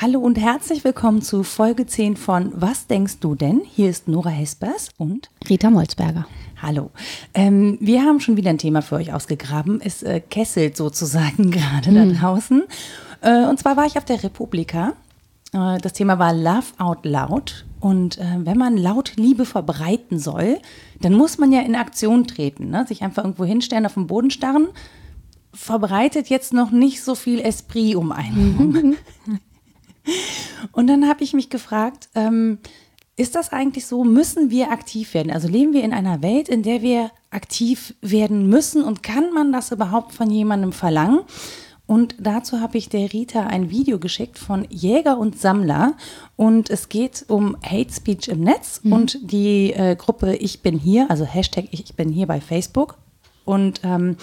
Hallo und herzlich willkommen zu Folge 10 von Was denkst du denn? Hier ist Nora Hespers und Rita Molzberger. Hallo. Ähm, wir haben schon wieder ein Thema für euch ausgegraben. Es äh, kesselt sozusagen gerade da draußen. Äh, und zwar war ich auf der Republika. Äh, das Thema war Love Out Loud. Und äh, wenn man laut Liebe verbreiten soll, dann muss man ja in Aktion treten. Ne? Sich einfach irgendwo hinstellen, auf den Boden starren. Verbreitet jetzt noch nicht so viel Esprit um einen. Und dann habe ich mich gefragt, ähm, ist das eigentlich so, müssen wir aktiv werden? Also leben wir in einer Welt, in der wir aktiv werden müssen und kann man das überhaupt von jemandem verlangen? Und dazu habe ich der Rita ein Video geschickt von Jäger und Sammler und es geht um Hate Speech im Netz und die äh, Gruppe Ich bin hier, also Hashtag Ich bin hier bei Facebook. Und ähm,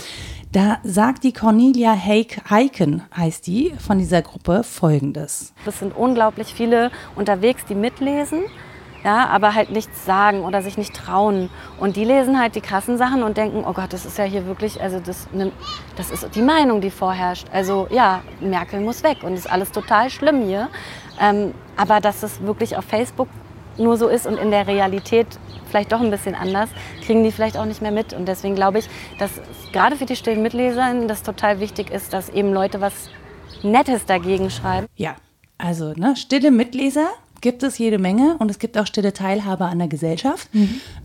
da sagt die Cornelia Heik Heiken, heißt die, von dieser Gruppe folgendes. Es sind unglaublich viele unterwegs, die mitlesen, ja, aber halt nichts sagen oder sich nicht trauen. Und die lesen halt die krassen Sachen und denken, oh Gott, das ist ja hier wirklich, also das, ne, das ist die Meinung, die vorherrscht. Also ja, Merkel muss weg und ist alles total schlimm hier. Ähm, aber dass es wirklich auf Facebook nur so ist und in der Realität vielleicht doch ein bisschen anders, kriegen die vielleicht auch nicht mehr mit. Und deswegen glaube ich, dass gerade für die stillen Mitleser das total wichtig ist, dass eben Leute was Nettes dagegen schreiben. Ja, also ne, stille Mitleser gibt es jede Menge und es gibt auch stille Teilhaber an der Gesellschaft.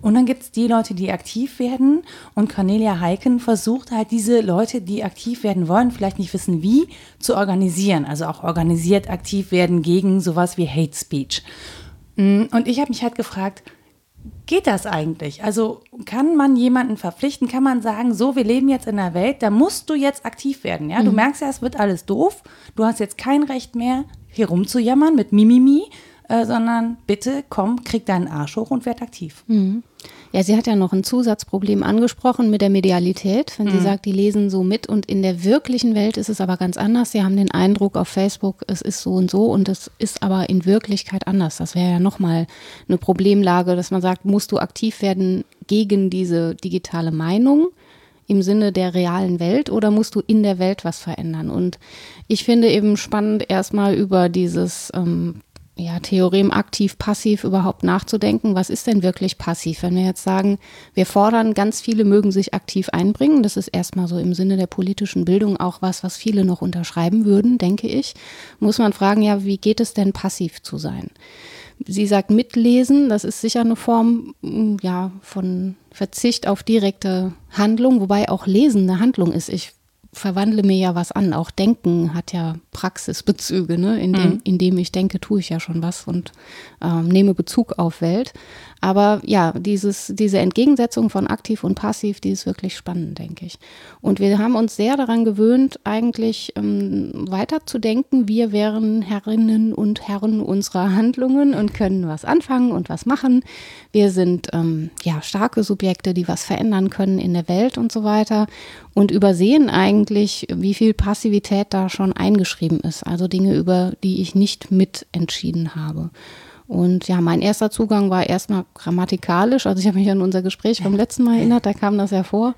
Und dann gibt es die Leute, die aktiv werden. Und Cornelia Heiken versucht halt diese Leute, die aktiv werden wollen, vielleicht nicht wissen wie, zu organisieren. Also auch organisiert aktiv werden gegen sowas wie Hate Speech. Mm, Und ich habe mich halt gefragt, geht das eigentlich? Also kann man jemanden verpflichten? Kann man sagen, so, wir leben jetzt in einer Welt, da musst du jetzt aktiv werden. Ja, du merkst ja, es wird alles doof. Du hast jetzt kein Recht mehr, hier rumzujammern mit Mimimi, äh, sondern bitte komm, krieg deinen Arsch hoch und werd aktiv. Ja, sie hat ja noch ein Zusatzproblem angesprochen mit der Medialität, wenn sie sagt, die lesen so mit und in der wirklichen Welt ist es aber ganz anders. Sie haben den Eindruck auf Facebook, es ist so und so und es ist aber in Wirklichkeit anders. Das wäre ja nochmal eine Problemlage, dass man sagt, musst du aktiv werden gegen diese digitale Meinung im Sinne der realen Welt oder musst du in der Welt was verändern? Und ich finde eben spannend, erstmal über dieses ähm, ja, Theorem aktiv, passiv überhaupt nachzudenken. Was ist denn wirklich passiv? Wenn wir jetzt sagen, wir fordern, ganz viele mögen sich aktiv einbringen, das ist erstmal so im Sinne der politischen Bildung auch was, was viele noch unterschreiben würden, denke ich, muss man fragen, ja, wie geht es denn passiv zu sein? Sie sagt mitlesen, das ist sicher eine Form mm, ja, von Verzicht auf direkte Handlung, wobei auch Lesen eine Handlung ist. Ich verwandle mir ja was an. Auch Denken hat ja Praxisbezüge. Ne? Indem, indem ich denke, tue ich ja schon was und ähm, nehme Bezug auf Welt. Aber ja, dieses, diese Entgegensetzung von aktiv und passiv, die ist wirklich spannend, denke ich. Und wir haben uns sehr daran gewöhnt, eigentlich ähm, weiterzudenken. Wir wären Herrinnen und Herren unserer Handlungen und können was anfangen und was machen. Wir sind ähm, ja starke Subjekte, die was verändern können in der Welt und so weiter. Und übersehen eigentlich, wie viel Passivität da schon eingeschrieben ist. Also Dinge, über die ich nicht mitentschieden habe. Und ja, mein erster Zugang war erstmal grammatikalisch. Also ich habe mich an unser Gespräch vom letzten Mal erinnert, da kam das ja vor.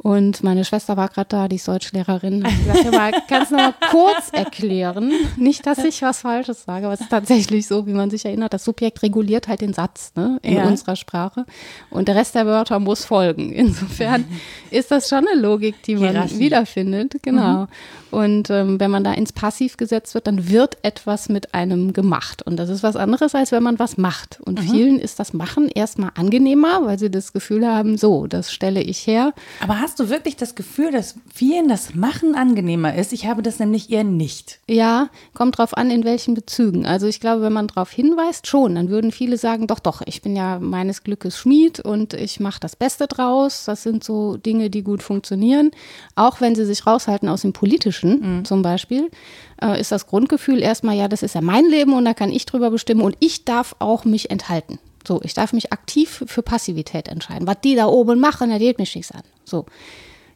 Und meine Schwester war gerade da, die ist Deutschlehrerin. Hat gesagt, ja, mal, kannst du noch mal kurz erklären? Nicht, dass ich was Falsches sage, aber es ist tatsächlich so, wie man sich erinnert. Das Subjekt reguliert halt den Satz ne, in Ja. unserer Sprache. Und der Rest der Wörter muss folgen. Insofern ist das schon eine Logik, die man Hierarchie. wiederfindet. Genau. Und ähm, wenn man da ins Passiv gesetzt wird, dann wird etwas mit einem gemacht. Und das ist was anderes, als wenn man was macht. Und vielen ist das Machen erstmal angenehmer, weil sie das Gefühl haben, so, das stelle ich her. Aber hast du wirklich das Gefühl, dass vielen das Machen angenehmer ist? Ich habe das nämlich eher nicht. Ja, kommt drauf an, in welchen Bezügen. Also ich glaube, wenn man darauf hinweist, schon, dann würden viele sagen, doch, doch, ich bin ja meines Glückes Schmied und ich mache das Beste draus. Das sind so Dinge, die gut funktionieren. Auch wenn sie sich raushalten aus dem Politischen zum Beispiel, äh, ist das Grundgefühl erstmal, ja, das ist ja mein Leben und da kann ich drüber bestimmen und ich darf auch mich enthalten. So, ich darf mich aktiv für Passivität entscheiden. Was die da oben machen, da geht mich nichts an. So.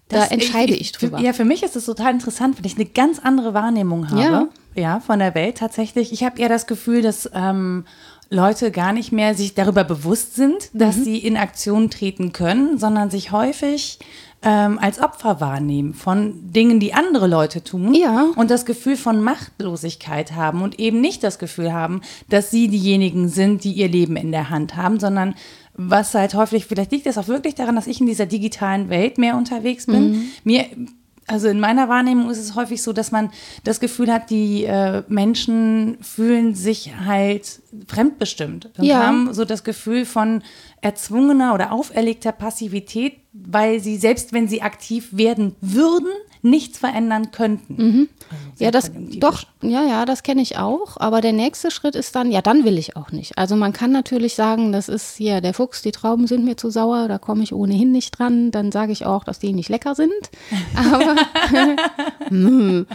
Da Das- entscheide ich drüber. Für, ja, für mich ist es total interessant, weil ich eine ganz andere Wahrnehmung habe. Ja. Ja, von der Welt tatsächlich. Ich habe eher das Gefühl, dass ähm, Leute gar nicht mehr sich darüber bewusst sind, dass sie in Aktion treten können, sondern sich häufig ähm, als Opfer wahrnehmen von Dingen, die andere Leute tun Ja. und das Gefühl von Machtlosigkeit haben und eben nicht das Gefühl haben, dass sie diejenigen sind, die ihr Leben in der Hand haben, sondern was halt häufig, vielleicht liegt es auch wirklich daran, dass ich in dieser digitalen Welt mehr unterwegs bin. Mir, also in meiner Wahrnehmung ist es häufig so, dass man das Gefühl hat, die äh, Menschen fühlen sich halt fremdbestimmt und Ja. haben so das Gefühl von erzwungener oder auferlegter Passivität, weil sie selbst wenn sie aktiv werden würden, nichts verändern könnten. Also Ja, das doch, ja, ja, das kenne ich auch. Aber der nächste Schritt ist dann, ja, dann will ich auch nicht. Also man kann natürlich sagen, das ist hier der Fuchs, die Trauben sind mir zu sauer, da komme ich ohnehin nicht dran. Dann sage ich auch, dass die nicht lecker sind. Aber, Hm.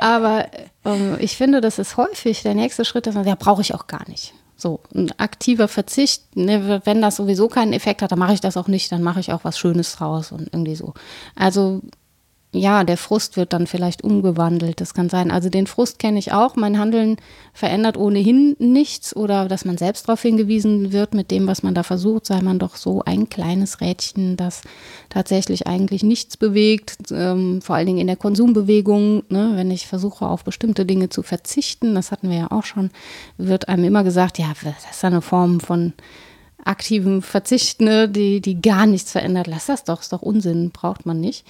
aber ähm, ich finde, das ist häufig der nächste Schritt, dass man, ja, brauche ich auch gar nicht. So, ein aktiver Verzicht, ne, wenn das sowieso keinen Effekt hat, dann mache ich das auch nicht, dann mache ich auch was Schönes draus und irgendwie so. Also ja, der Frust wird dann vielleicht umgewandelt. Das kann sein. Also den Frust kenne ich auch. Mein Handeln verändert ohnehin nichts oder dass man selbst darauf hingewiesen wird mit dem, was man da versucht, sei man doch so ein kleines Rädchen, das tatsächlich eigentlich nichts bewegt. Ähm, vor allen Dingen in der Konsumbewegung, ne, wenn ich versuche, auf bestimmte Dinge zu verzichten, das hatten wir ja auch schon, wird einem immer gesagt, ja, das ist eine Form von aktivem Verzicht, ne, die, die gar nichts verändert. Lass das doch, ist doch Unsinn, braucht man nicht.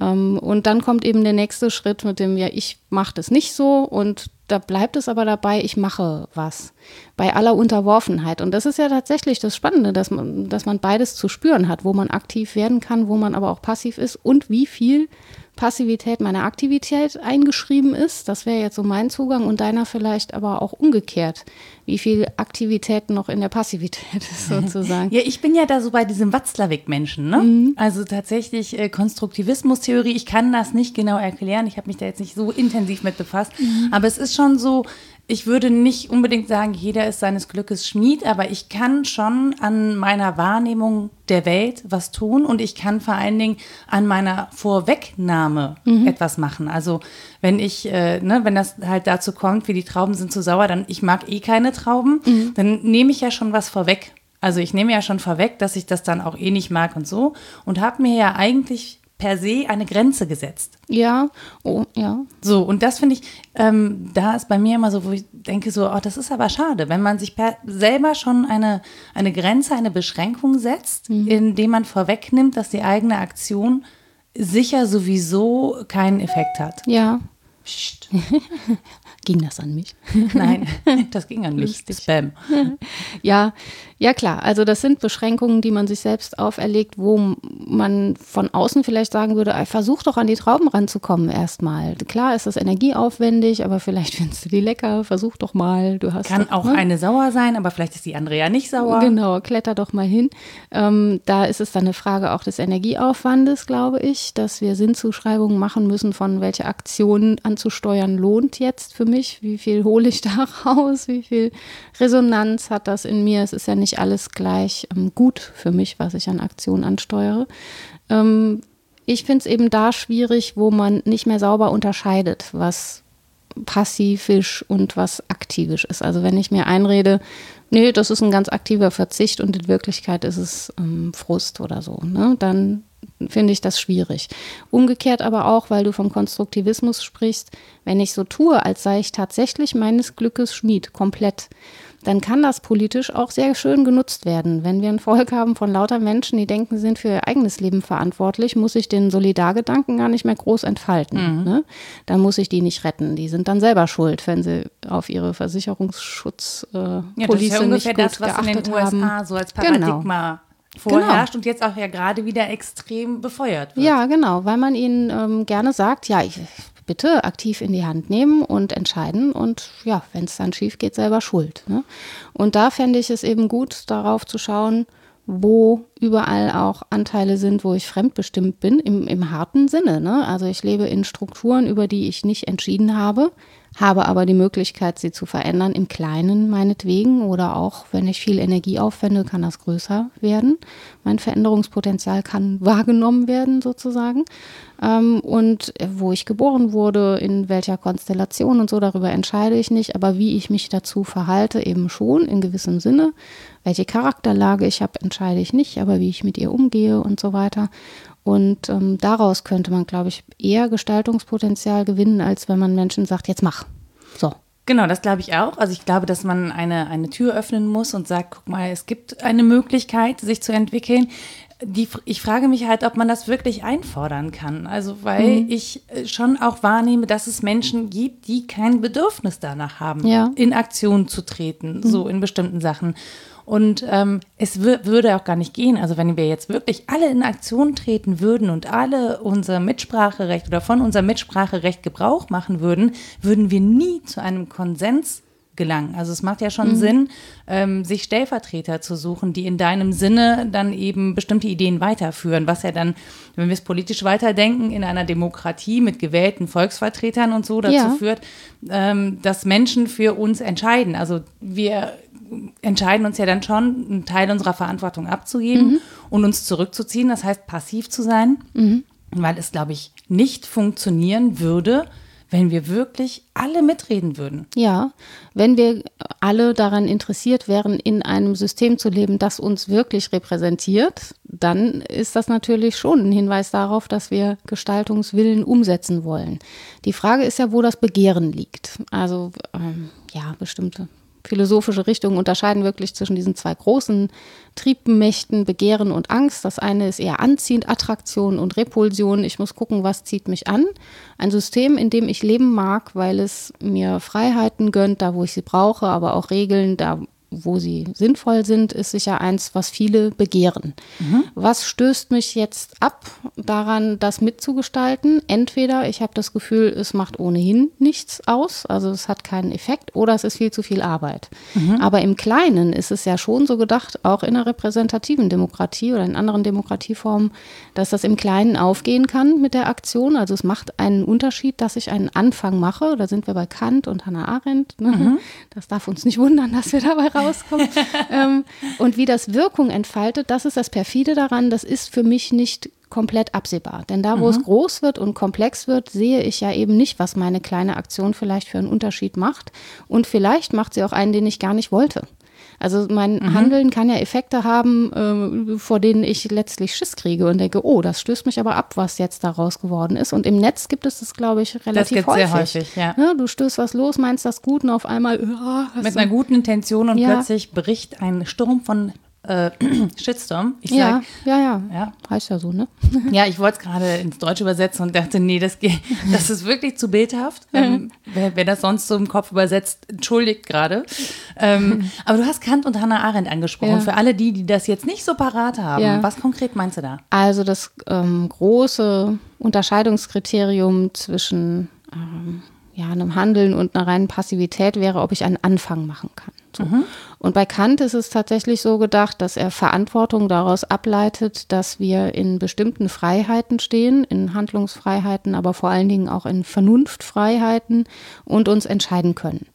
Ähm, und dann kommt eben der nächste Schritt mit dem, ja, ich mache das nicht so und da bleibt es aber dabei, ich mache was. Bei aller Unterworfenheit. Und das ist ja tatsächlich das Spannende, dass man, dass man beides zu spüren hat, wo man aktiv werden kann, wo man aber auch passiv ist und wie viel Passivität meiner Aktivität eingeschrieben ist. Das wäre jetzt so mein Zugang und deiner vielleicht aber auch umgekehrt. Wie viel Aktivität noch in der Passivität ist sozusagen. Ja, ich bin ja da so bei diesem Watzlawick-Menschen, ne? Mhm. Also tatsächlich äh, Konstruktivismus-Theorie, ich kann das nicht genau erklären, ich habe mich da jetzt nicht so intensiv mit befasst, Mhm. aber es ist schon so, ich würde nicht unbedingt sagen, jeder ist seines Glückes Schmied, aber ich kann schon an meiner Wahrnehmung der Welt was tun und ich kann vor allen Dingen an meiner Vorwegnahme Mhm. etwas machen. Also wenn ich, äh, ne, wenn das halt dazu kommt, wie die Trauben sind zu sauer, dann ich mag eh keine Trauben, Mhm. dann nehme ich ja schon was vorweg. Also ich nehme ja schon vorweg, dass ich das dann auch eh nicht mag und so und habe mir ja eigentlich per se eine Grenze gesetzt. Ja, oh, ja. So, und das finde ich, ähm, da ist bei mir immer so, wo ich denke so, oh, das ist aber schade, wenn man sich per, selber schon eine, eine Grenze, eine Beschränkung setzt, indem man vorwegnimmt, dass die eigene Aktion sicher sowieso keinen Effekt hat. Ja. Psst. Ging das an mich? Nein, das ging an mich. Spam. Ja, ja klar. Also das sind Beschränkungen, die man sich selbst auferlegt, wo man von außen vielleicht sagen würde, versuch doch an die Trauben ranzukommen erstmal. Klar ist das energieaufwendig, aber vielleicht findest du die lecker. Versuch doch mal. Du hast Kann doch, auch ne? eine sauer sein, aber vielleicht ist die andere ja nicht sauer. Genau, kletter doch mal hin. Ähm, da ist es dann eine Frage auch des Energieaufwandes, glaube ich, dass wir Sinnzuschreibungen machen müssen, von welche Aktionen anzusteuern lohnt jetzt für mich. Wie viel hole ich da raus? Wie viel Resonanz hat das in mir? Es ist ja nicht alles gleich ähm, gut für mich, was ich an Aktionen ansteuere. Ähm, ich finde es eben da schwierig, wo man nicht mehr sauber unterscheidet, was passivisch und was aktivisch ist. Also wenn ich mir einrede, nee, das ist ein ganz aktiver Verzicht und in Wirklichkeit ist es ähm, Frust oder so, ne, dann finde ich das schwierig. Umgekehrt aber auch, weil du vom Konstruktivismus sprichst, wenn ich so tue, als sei ich tatsächlich meines Glückes Schmied, komplett, dann kann das politisch auch sehr schön genutzt werden. Wenn wir ein Volk haben von lauter Menschen, die denken, sie sind für ihr eigenes Leben verantwortlich, muss ich den Solidargedanken gar nicht mehr groß entfalten. Ne? Dann muss ich die nicht retten. Die sind dann selber schuld, wenn sie auf ihre Versicherungsschutzpolice äh, Ja, das ist ja nicht ungefähr gut das, was in den USA haben. so als Genau. Paradigma vorherrscht und jetzt auch ja gerade wieder extrem befeuert wird. Ja, genau, weil man ihnen ähm, gerne sagt, ja, ich, bitte aktiv in die Hand nehmen und entscheiden und ja, wenn es dann schief geht, selber schuld. Ne? Und da fände ich es eben gut, darauf zu schauen, wo überall auch Anteile sind, wo ich fremdbestimmt bin, im, im harten Sinne. Ne? Also ich lebe in Strukturen, über die ich nicht entschieden habe, habe aber die Möglichkeit, sie zu verändern, im Kleinen meinetwegen oder auch, wenn ich viel Energie aufwende, kann das größer werden. Mein Veränderungspotenzial kann wahrgenommen werden sozusagen. Ähm, und wo ich geboren wurde, in welcher Konstellation und so, darüber entscheide ich nicht, aber wie ich mich dazu verhalte, eben schon in gewissem Sinne. Welche Charakterlage ich habe, entscheide ich nicht, aber wie ich mit ihr umgehe und so weiter. Und ähm, daraus könnte man, glaube ich, eher Gestaltungspotenzial gewinnen, als wenn man Menschen sagt, jetzt mach. So. Genau, das glaube ich auch. Also ich glaube, dass man eine, eine Tür öffnen muss und sagt, guck mal, es gibt eine Möglichkeit, sich zu entwickeln. Die, ich frage mich halt, ob man das wirklich einfordern kann. Also, weil mhm. ich äh, schon auch wahrnehme, dass es Menschen gibt, die kein Bedürfnis danach haben, ja. in Aktion zu treten, mhm. so in bestimmten Sachen. Und ähm, es würde auch gar nicht gehen. Also wenn wir jetzt wirklich alle in Aktion treten würden und alle unser Mitspracherecht oder von unserem Mitspracherecht Gebrauch machen würden, würden wir nie zu einem Konsens gelangen. Also es macht ja schon mhm. Sinn, ähm, sich Stellvertreter zu suchen, die in deinem Sinne dann eben bestimmte Ideen weiterführen, was ja dann, wenn wir es politisch weiterdenken, in einer Demokratie mit gewählten Volksvertretern und so dazu ja. führt, ähm, dass Menschen für uns entscheiden. Also wir entscheiden uns ja dann schon, einen Teil unserer Verantwortung abzugeben mhm. und uns zurückzuziehen, das heißt passiv zu sein, mhm. weil es, glaube ich, nicht funktionieren würde, wenn wir wirklich alle mitreden würden. Ja, wenn wir alle daran interessiert wären, in einem System zu leben, das uns wirklich repräsentiert, dann ist das natürlich schon ein Hinweis darauf, dass wir Gestaltungswillen umsetzen wollen. Die Frage ist ja, wo das Begehren liegt. Also ähm, ja, bestimmte philosophische Richtungen unterscheiden wirklich zwischen diesen zwei großen Triebmächten, Begehren und Angst. Das eine ist eher anziehend, Attraktion und Repulsion. Ich muss gucken, was zieht mich an. Ein System, in dem ich leben mag, weil es mir Freiheiten gönnt, da wo ich sie brauche, aber auch Regeln, da wo sie sinnvoll sind, ist sicher eins, was viele begehren. Mhm. Was stößt mich jetzt ab daran, das mitzugestalten? Entweder ich habe das Gefühl, es macht ohnehin nichts aus, also es hat keinen Effekt, oder es ist viel zu viel Arbeit. Mhm. Aber im Kleinen ist es ja schon so gedacht, auch in einer repräsentativen Demokratie oder in anderen Demokratieformen, dass das im Kleinen aufgehen kann mit der Aktion. Also es macht einen Unterschied, dass ich einen Anfang mache. Da sind wir bei Kant und Hannah Arendt. Ne? Mhm. Das darf uns nicht wundern, dass wir dabei rauskommt. ähm, und wie das Wirkung entfaltet, das ist das Perfide daran, das ist für mich nicht komplett absehbar. Denn da, wo mhm. es groß wird und komplex wird, sehe ich ja eben nicht, was meine kleine Aktion vielleicht für einen Unterschied macht. Und vielleicht macht sie auch einen, den ich gar nicht wollte. Also mein mhm. Handeln kann ja Effekte haben, äh, vor denen ich letztlich Schiss kriege und denke, oh, das stößt mich aber ab, was jetzt daraus geworden ist. Und im Netz gibt es das, glaube ich, relativ das häufig. Sehr häufig ja. ja. du stößt was los, meinst das gut und auf einmal oh, mit einer guten Intention und ja. plötzlich bricht ein Sturm von äh, Shitstorm. Ich sag, ja, ja, ja, ja. Heißt ja so, ne? ja, ich wollte es gerade ins Deutsche übersetzen und dachte, nee, das, geht, das ist wirklich zu bildhaft. Ähm, wer, wer, das sonst so im Kopf übersetzt, entschuldigt gerade. Ähm, aber du hast Kant und Hannah Arendt angesprochen. Ja. Für alle die, die das jetzt nicht so parat haben, ja. was konkret meinst du da? Also das ähm, große Unterscheidungskriterium zwischen ähm, ja, einem Handeln und einer reinen Passivität wäre, ob ich einen Anfang machen kann. So. Mhm. Und bei Kant ist es tatsächlich so gedacht, dass er Verantwortung daraus ableitet, dass wir in bestimmten Freiheiten stehen, in Handlungsfreiheiten, aber vor allen Dingen auch in Vernunftfreiheiten und uns entscheiden können.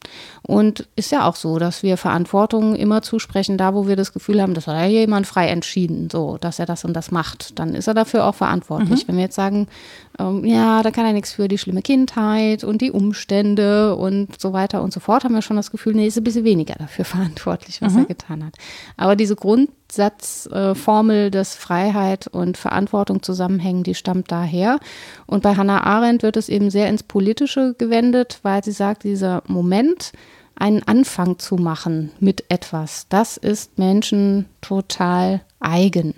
Und ist ja auch so, dass wir Verantwortung immer zusprechen, da wo wir das Gefühl haben, das hat ja jemand frei entschieden, so, dass er das und das macht. Dann ist er dafür auch verantwortlich. Mhm. Wenn wir jetzt sagen, ähm, ja, da kann er nichts für die schlimme Kindheit und die Umstände und so weiter und so fort, haben wir schon das Gefühl, nee, ist ein bisschen weniger dafür verantwortlich, was mhm. er getan hat. Aber diese Grundsatzformel, äh, dass Freiheit und Verantwortung zusammenhängen, die stammt daher. Und bei Hannah Arendt wird es eben sehr ins Politische gewendet, weil sie sagt, dieser Moment, einen Anfang zu machen mit etwas, das ist Menschen total eigen.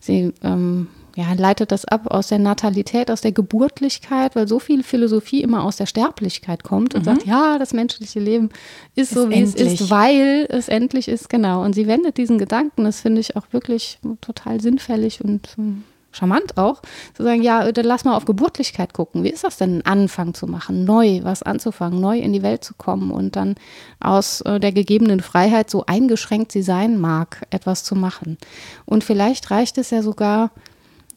Sie ähm, ja, leitet das ab aus der Natalität, aus der Geburtlichkeit, weil so viel Philosophie immer aus der Sterblichkeit kommt und mhm. sagt, ja, das menschliche Leben ist, ist so, wie endlich. es ist, weil es endlich ist, genau. Und sie wendet diesen Gedanken, das finde ich auch wirklich total sinnfällig und um, charmant auch, zu sagen, ja, dann lass mal auf Geburtlichkeit gucken. Wie ist das denn, einen Anfang zu machen, neu was anzufangen, neu in die Welt zu kommen und dann aus äh, der gegebenen Freiheit, so eingeschränkt sie sein mag, etwas zu machen. Und vielleicht reicht es ja sogar,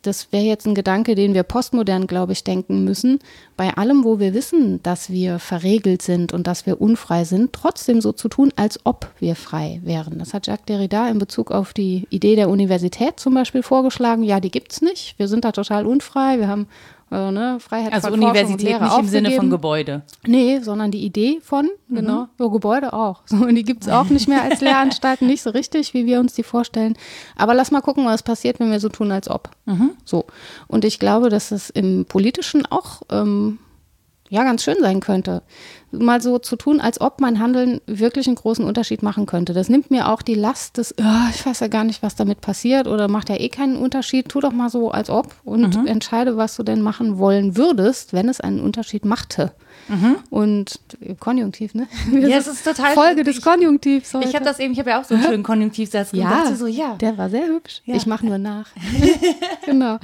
das wäre jetzt ein Gedanke, den wir postmodern, glaube ich, denken müssen, bei allem, wo wir wissen, dass wir verregelt sind und dass wir unfrei sind, trotzdem so zu tun, als ob wir frei wären. Das hat Jacques Derrida in Bezug auf die Idee der Universität zum Beispiel vorgeschlagen. Ja, die gibt es nicht. Wir sind da total unfrei. Wir haben äh, ne, Freiheit also von Universität nicht im Sinne von Gebäude. Nee, sondern die Idee von, mhm. genau, mhm. ja, Gebäude auch. So, und die gibt es auch nicht mehr als Lehranstalten, nicht so richtig, wie wir uns die vorstellen. Aber lass mal gucken, was passiert, wenn wir so tun, als ob. Mhm. So. Und ich glaube, dass es im Politischen auch ähm, ja ganz schön sein könnte mal so zu tun, als ob mein Handeln wirklich einen großen Unterschied machen könnte. Das nimmt mir auch die Last des, oh, ich weiß ja gar nicht, was damit passiert oder macht ja eh keinen Unterschied. Tu doch mal so, als ob und mhm. entscheide, was du denn machen wollen würdest, wenn es einen Unterschied machte. Mhm. Und Konjunktiv, ne? Ja, es ist total. Folge des Konjunktivs. Heute. Ich habe das eben, ich habe ja auch so einen schönen Konjunktivsatz ja, so, ja. Der war sehr hübsch. Ja. Ich mache nur nach. genau.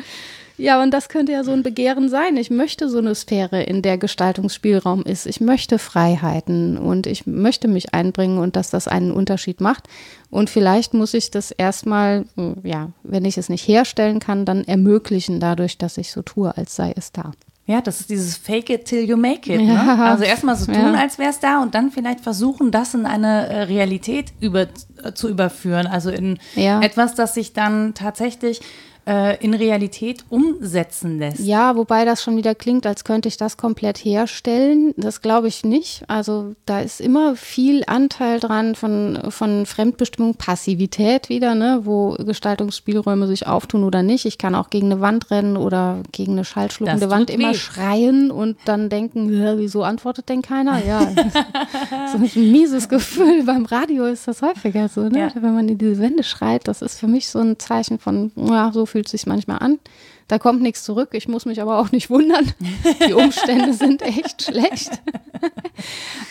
Ja, und das könnte ja so ein Begehren sein. Ich möchte so eine Sphäre, in der Gestaltungsspielraum ist. Ich möchte Freiheiten und ich möchte mich einbringen und dass das einen Unterschied macht. Und vielleicht muss ich das erstmal, ja, wenn ich es nicht herstellen kann, dann ermöglichen dadurch, dass ich so tue, als sei es da. Ja, das ist dieses Fake it till you make it. Ne? Ja. Also erstmal so tun, ja. als wäre es da und dann vielleicht versuchen, das in eine äh, Realität über, äh, zu überführen. Also in ja. etwas, das sich dann tatsächlich äh, in Realität umsetzen lässt. Ja, wobei das schon wieder klingt, als könnte ich das komplett herstellen. Das glaube ich nicht. Also da ist immer viel Anteil dran von, von Fremdbestimmung, Passivität wieder, ne, wo Gestaltungsspielräume sich auftun oder nicht. Ich kann auch gegen eine Wand rennen oder gegen eine schallschluckende Wand weh. immer schreien und dann denken, wieso antwortet denn keiner? Ja, so ein mieses Gefühl. Beim Radio ist das häufiger so, ne? Ja. wenn man in diese Wände schreit. Das ist für mich so ein Zeichen von, ja, so fühlt sich manchmal an. Da kommt nichts zurück. Ich muss mich aber auch nicht wundern. Die Umstände sind echt schlecht.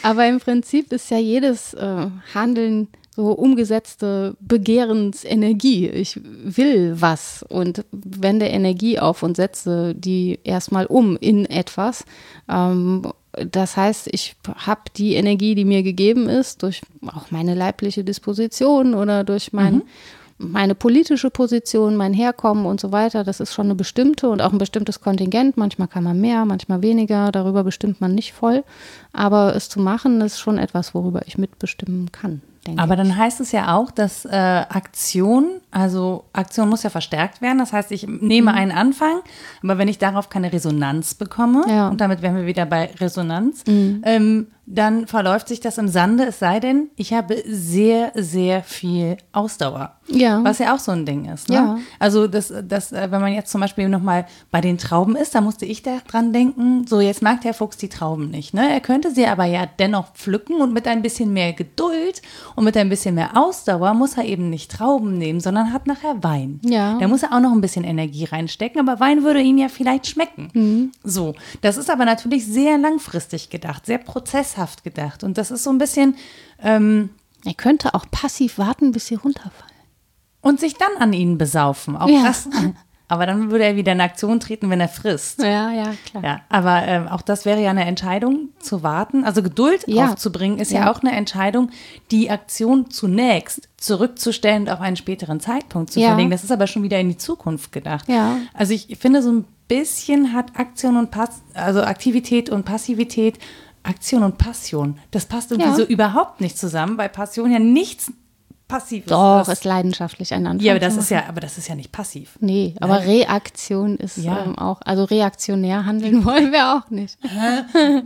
aber im Prinzip ist ja jedes äh, Handeln so umgesetzte Begehrensenergie. Ich will was und wende Energie auf und setze die erstmal um in etwas. Ähm, das heißt, ich habe die Energie, die mir gegeben ist, durch auch meine leibliche Disposition oder durch mein mhm meine politische Position, mein Herkommen und so weiter, das ist schon eine bestimmte und auch ein bestimmtes Kontingent. Manchmal kann man mehr, manchmal weniger. Darüber bestimmt man nicht voll. Aber es zu machen, ist schon etwas, worüber ich mitbestimmen kann. Aber dann heißt es ja auch, dass äh, Aktion, also Aktion muss ja verstärkt werden. Das heißt, ich nehme mhm. einen Anfang, aber wenn ich darauf keine Resonanz bekomme, ja. und damit wären wir wieder bei Resonanz, mhm. ähm, dann verläuft sich das im Sande, es sei denn, ich habe sehr, sehr viel Ausdauer. Ja. Was ja auch so ein Ding ist. Ne? Ja. Also, das, das, äh, wenn man jetzt zum Beispiel nochmal bei den Trauben ist, da musste ich daran denken, so jetzt mag der Fuchs die Trauben nicht. Ne? Er könnte sie aber ja dennoch pflücken und mit ein bisschen mehr Geduld und mit ein bisschen mehr Ausdauer muss er eben nicht Trauben nehmen, sondern hat nachher Wein. Ja. Da muss er auch noch ein bisschen Energie reinstecken, aber Wein würde ihm ja vielleicht schmecken. Mhm. So, das ist aber natürlich sehr langfristig gedacht, sehr prozesshaft gedacht. Und das ist so ein bisschen. Ähm, er könnte auch passiv warten, bis sie runterfallen. Und sich dann an ihnen besaufen. Auch ja. das. Aber dann würde er wieder in Aktion treten, wenn er frisst. Ja, ja, klar. Ja, aber ähm, auch das wäre ja eine Entscheidung, zu warten. Also Geduld ja. aufzubringen, ist ja. ja. auch eine Entscheidung, die Aktion zunächst zurückzustellen und auf einen späteren Zeitpunkt zu ja. verlegen. Das ist aber schon wieder in die Zukunft gedacht. Ja. Also ich finde, so ein bisschen hat Aktion und Pass, also Aktivität und Passivität Aktion und Passion. Das passt irgendwie ja. so überhaupt nicht zusammen, weil Passion ja nichts passiv ist. Doch, ist leidenschaftlich ein Anfang. Ja, aber das ist ja, aber das ist ja nicht passiv. Nee, aber ja. Reaktion ist ja. ähm, auch, also reaktionär handeln wollen wir auch nicht.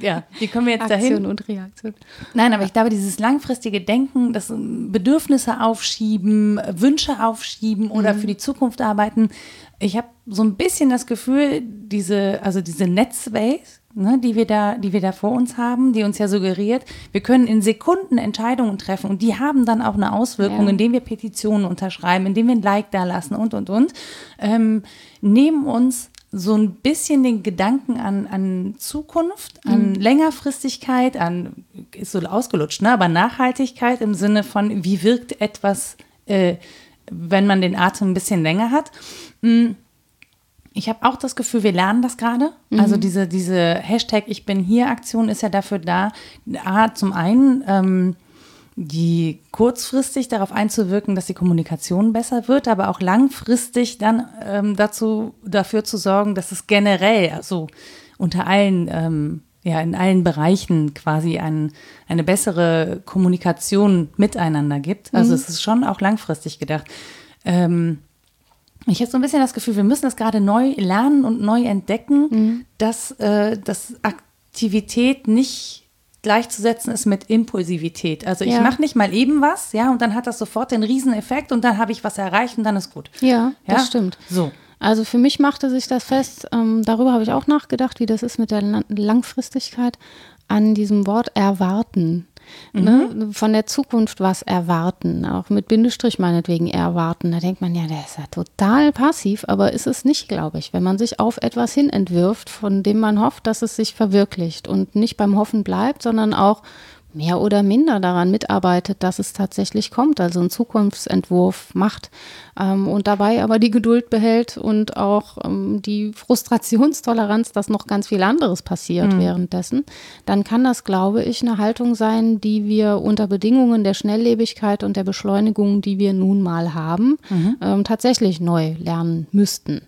ja, wie kommen wir jetzt Aktion dahin? Aktion und Reaktion. Nein, aber ich glaube, dieses langfristige Denken, das Bedürfnisse aufschieben, Wünsche aufschieben oder mhm. für die Zukunft arbeiten, ich habe so ein bisschen das Gefühl, diese, also diese Netzwelt, ne, die, wir da, die wir da vor uns haben, die uns ja suggeriert, wir können in Sekunden Entscheidungen treffen und die haben dann auch eine Auswirkung, ja. indem wir Petitionen unterschreiben, indem wir ein Like da lassen und, und, und, ähm, nehmen uns so ein bisschen den Gedanken an, an Zukunft, an mhm. Längerfristigkeit, an, ist so ausgelutscht, ne? aber Nachhaltigkeit im Sinne von, wie wirkt etwas, äh, wenn man den Atem ein bisschen länger hat. Mhm ich habe auch das Gefühl, wir lernen das gerade. Mhm. Also diese, diese Hashtag Ich bin hier Aktion ist ja dafür da, A, zum einen ähm, die kurzfristig darauf einzuwirken, dass die Kommunikation besser wird, aber auch langfristig dann ähm, dazu, dafür zu sorgen, dass es generell, also unter allen, ähm, ja, in allen Bereichen quasi ein, eine bessere Kommunikation miteinander gibt. Also es ist schon auch langfristig gedacht. Ähm, ich habe so ein bisschen das Gefühl, wir müssen das gerade neu lernen und neu entdecken, dass, äh, dass Aktivität nicht gleichzusetzen ist mit Impulsivität. Also ich Ja. mache nicht mal eben was, ja, und dann hat das sofort den Rieseneffekt und dann habe ich was erreicht und dann ist gut. Ja, Ja? das stimmt. So. Also für mich machte sich das fest, ähm, darüber habe ich auch nachgedacht, wie das ist mit der Lan- Langfristigkeit, an diesem Wort erwarten. Ne? Von der Zukunft was erwarten, auch mit Bindestrich meinetwegen erwarten. Da denkt man, ja, der ist ja total passiv, aber ist es nicht, glaube ich. Wenn man sich auf etwas hin entwirft, von dem man hofft, dass es sich verwirklicht und nicht beim Hoffen bleibt, sondern auch mehr oder minder daran mitarbeitet, dass es tatsächlich kommt, also einen Zukunftsentwurf macht ähm, und dabei aber die Geduld behält und auch ähm, die Frustrationstoleranz, dass noch ganz viel anderes passiert währenddessen, dann kann das, glaube ich, eine Haltung sein, die wir unter Bedingungen der Schnelllebigkeit und der Beschleunigung, die wir nun mal haben, ähm, tatsächlich neu lernen müssten.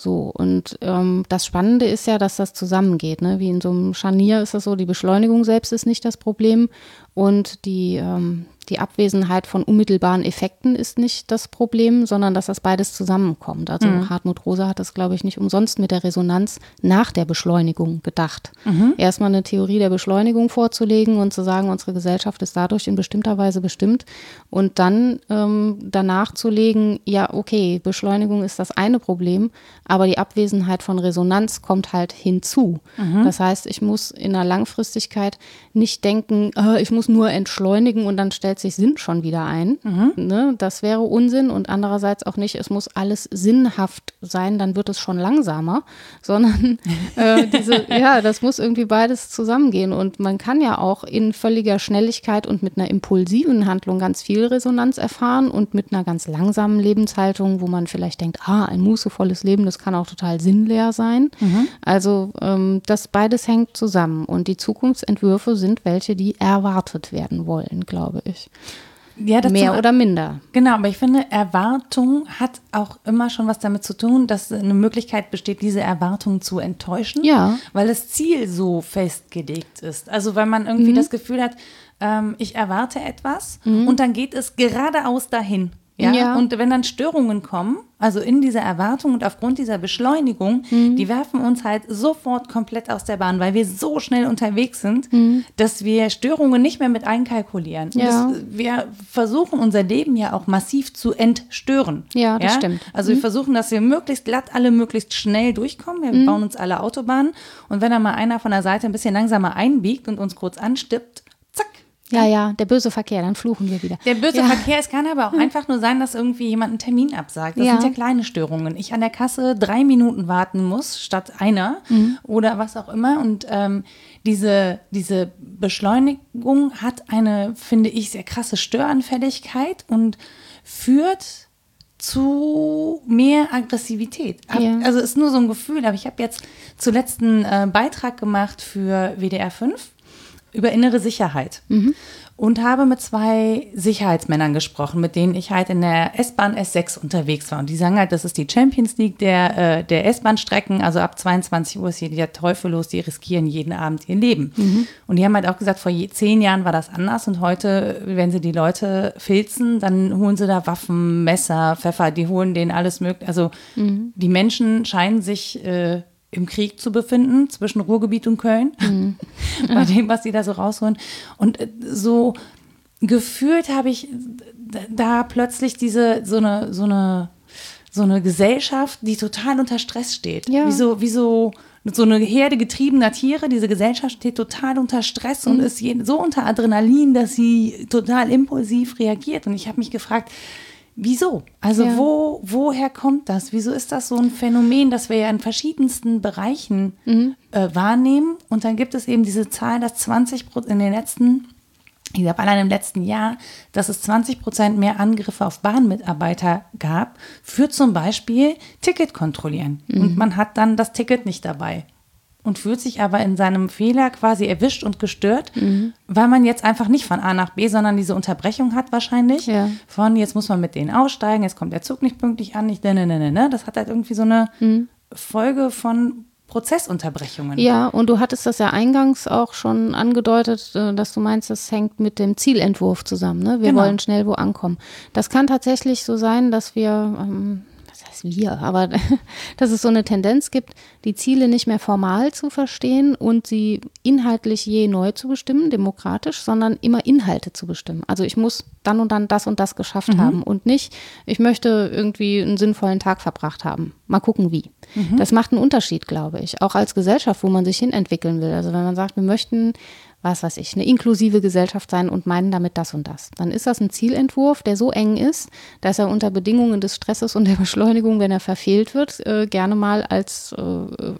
So, und ähm, das Spannende ist ja, dass das zusammengeht. Ne? Wie in so einem Scharnier ist das so, die Beschleunigung selbst ist nicht das Problem und die, ähm, die Abwesenheit von unmittelbaren Effekten ist nicht das Problem, sondern dass das beides zusammenkommt. Also Hartmut Rosa hat das, glaube ich, nicht umsonst mit der Resonanz nach der Beschleunigung gedacht. Erstmal eine Theorie der Beschleunigung vorzulegen und zu sagen, unsere Gesellschaft ist dadurch in bestimmter Weise bestimmt und dann ähm, danach zu legen, ja, okay, Beschleunigung ist das eine Problem, aber die Abwesenheit von Resonanz kommt halt hinzu. Das heißt, ich muss in der Langfristigkeit nicht denken, äh, ich muss nur entschleunigen und dann stellt sich Sinn schon wieder ein. Ne? Das wäre Unsinn und andererseits auch nicht, es muss alles sinnhaft sein, dann wird es schon langsamer, sondern äh, diese, ja, das muss irgendwie beides zusammengehen und man kann ja auch in völliger Schnelligkeit und mit einer impulsiven Handlung ganz viel Resonanz erfahren und mit einer ganz langsamen Lebenshaltung, wo man vielleicht denkt, ah, ein mußevolles Leben, das kann auch total sinnleer sein. Also ähm, das beides hängt zusammen und die Zukunftsentwürfe sind welche, die erwartet werden wollen, glaube ich. Ja, das Mehr oder minder. Genau, aber ich finde, Erwartung hat auch immer schon was damit zu tun, dass eine Möglichkeit besteht, diese Erwartung zu enttäuschen. Ja. Weil das Ziel so festgelegt ist. Also, weil man irgendwie das Gefühl hat, ähm, ich erwarte etwas und dann geht es geradeaus dahin. Ja? Ja. Und wenn dann Störungen kommen, also in dieser Erwartung und aufgrund dieser Beschleunigung, die werfen uns halt sofort komplett aus der Bahn, weil wir so schnell unterwegs sind, dass wir Störungen nicht mehr mit einkalkulieren. Ja. Das, wir versuchen unser Leben ja auch massiv zu entstören. Ja, das stimmt. Also wir versuchen, dass wir möglichst glatt alle möglichst schnell durchkommen. Wir bauen uns alle Autobahnen. Und wenn da mal einer von der Seite ein bisschen langsamer einbiegt und uns kurz anstippt. Ja, ja, der böse Verkehr, dann fluchen wir wieder. Der böse ja. Verkehr, es kann aber auch einfach nur sein, dass irgendwie jemand einen Termin absagt. Das Ja. sind ja kleine Störungen. Ich an der Kasse drei Minuten warten muss statt einer oder was auch immer. Und ähm, diese, diese Beschleunigung hat eine, finde ich, sehr krasse Störanfälligkeit und führt zu mehr Aggressivität. Hab, Ja. Also ist nur so ein Gefühl, aber ich habe jetzt zuletzt einen äh, Beitrag gemacht für WDR 5 über innere Sicherheit und habe mit zwei Sicherheitsmännern gesprochen, mit denen ich halt in der S-Bahn S6 unterwegs war. Und die sagen halt, das ist die Champions League der, äh, der S-Bahn-Strecken. Also ab 22 Uhr ist hier der Teufel los, die riskieren jeden Abend ihr Leben. Und die haben halt auch gesagt, vor je, zehn Jahren war das anders und heute, wenn sie die Leute filzen, dann holen sie da Waffen, Messer, Pfeffer, die holen denen alles mögliche. Also die Menschen scheinen sich äh, im Krieg zu befinden zwischen Ruhrgebiet und Köln, bei dem, was sie da so rausholen. Und äh, so gefühlt habe ich da- plötzlich diese, so eine, so eine, so eine Gesellschaft, die total unter Stress steht. Ja. Wie so, wie so, so eine Herde getriebener Tiere. Diese Gesellschaft steht total unter Stress und ist so unter Adrenalin, dass sie total impulsiv reagiert. Und ich habe mich gefragt, Wieso? Also Ja. wo, woher kommt das? Wieso ist das so ein Phänomen, das wir ja in verschiedensten Bereichen äh, wahrnehmen? Und dann gibt es eben diese Zahl, dass 20 Prozent in den letzten, ich glaube allein im letzten Jahr, dass es 20 Prozent mehr Angriffe auf Bahnmitarbeiter gab für zum Beispiel Ticket kontrollieren. Und man hat dann das Ticket nicht dabei. Und fühlt sich aber in seinem Fehler quasi erwischt und gestört, mhm. weil man jetzt einfach nicht von A nach B, sondern diese Unterbrechung hat wahrscheinlich. Ja. Von jetzt muss man mit denen aussteigen, jetzt kommt der Zug nicht pünktlich an, nicht, ne, ne, ne, ne. Das hat halt irgendwie so eine mhm. Folge von Prozessunterbrechungen. Ja, und du hattest das ja eingangs auch schon angedeutet, äh, dass du meinst, das hängt mit dem Zielentwurf zusammen. Ne? Wir genau. wollen schnell wo ankommen. Das kann tatsächlich so sein, dass wir ähm, heißt wir, aber dass es so eine Tendenz gibt, die Ziele nicht mehr formal zu verstehen und sie inhaltlich je neu zu bestimmen, demokratisch, sondern immer Inhalte zu bestimmen. Also ich muss dann und dann das und das geschafft mhm. haben und nicht, ich möchte irgendwie einen sinnvollen Tag verbracht haben. Mal gucken wie. Mhm. Das macht einen Unterschied, glaube ich, auch als Gesellschaft, wo man sich hinentwickeln will. Also wenn man sagt, wir möchten was weiß ich, eine inklusive Gesellschaft sein und meinen damit das und das. Dann ist das ein Zielentwurf, der so eng ist, dass er unter Bedingungen des Stresses und der Beschleunigung, wenn er verfehlt wird, äh, gerne mal als äh,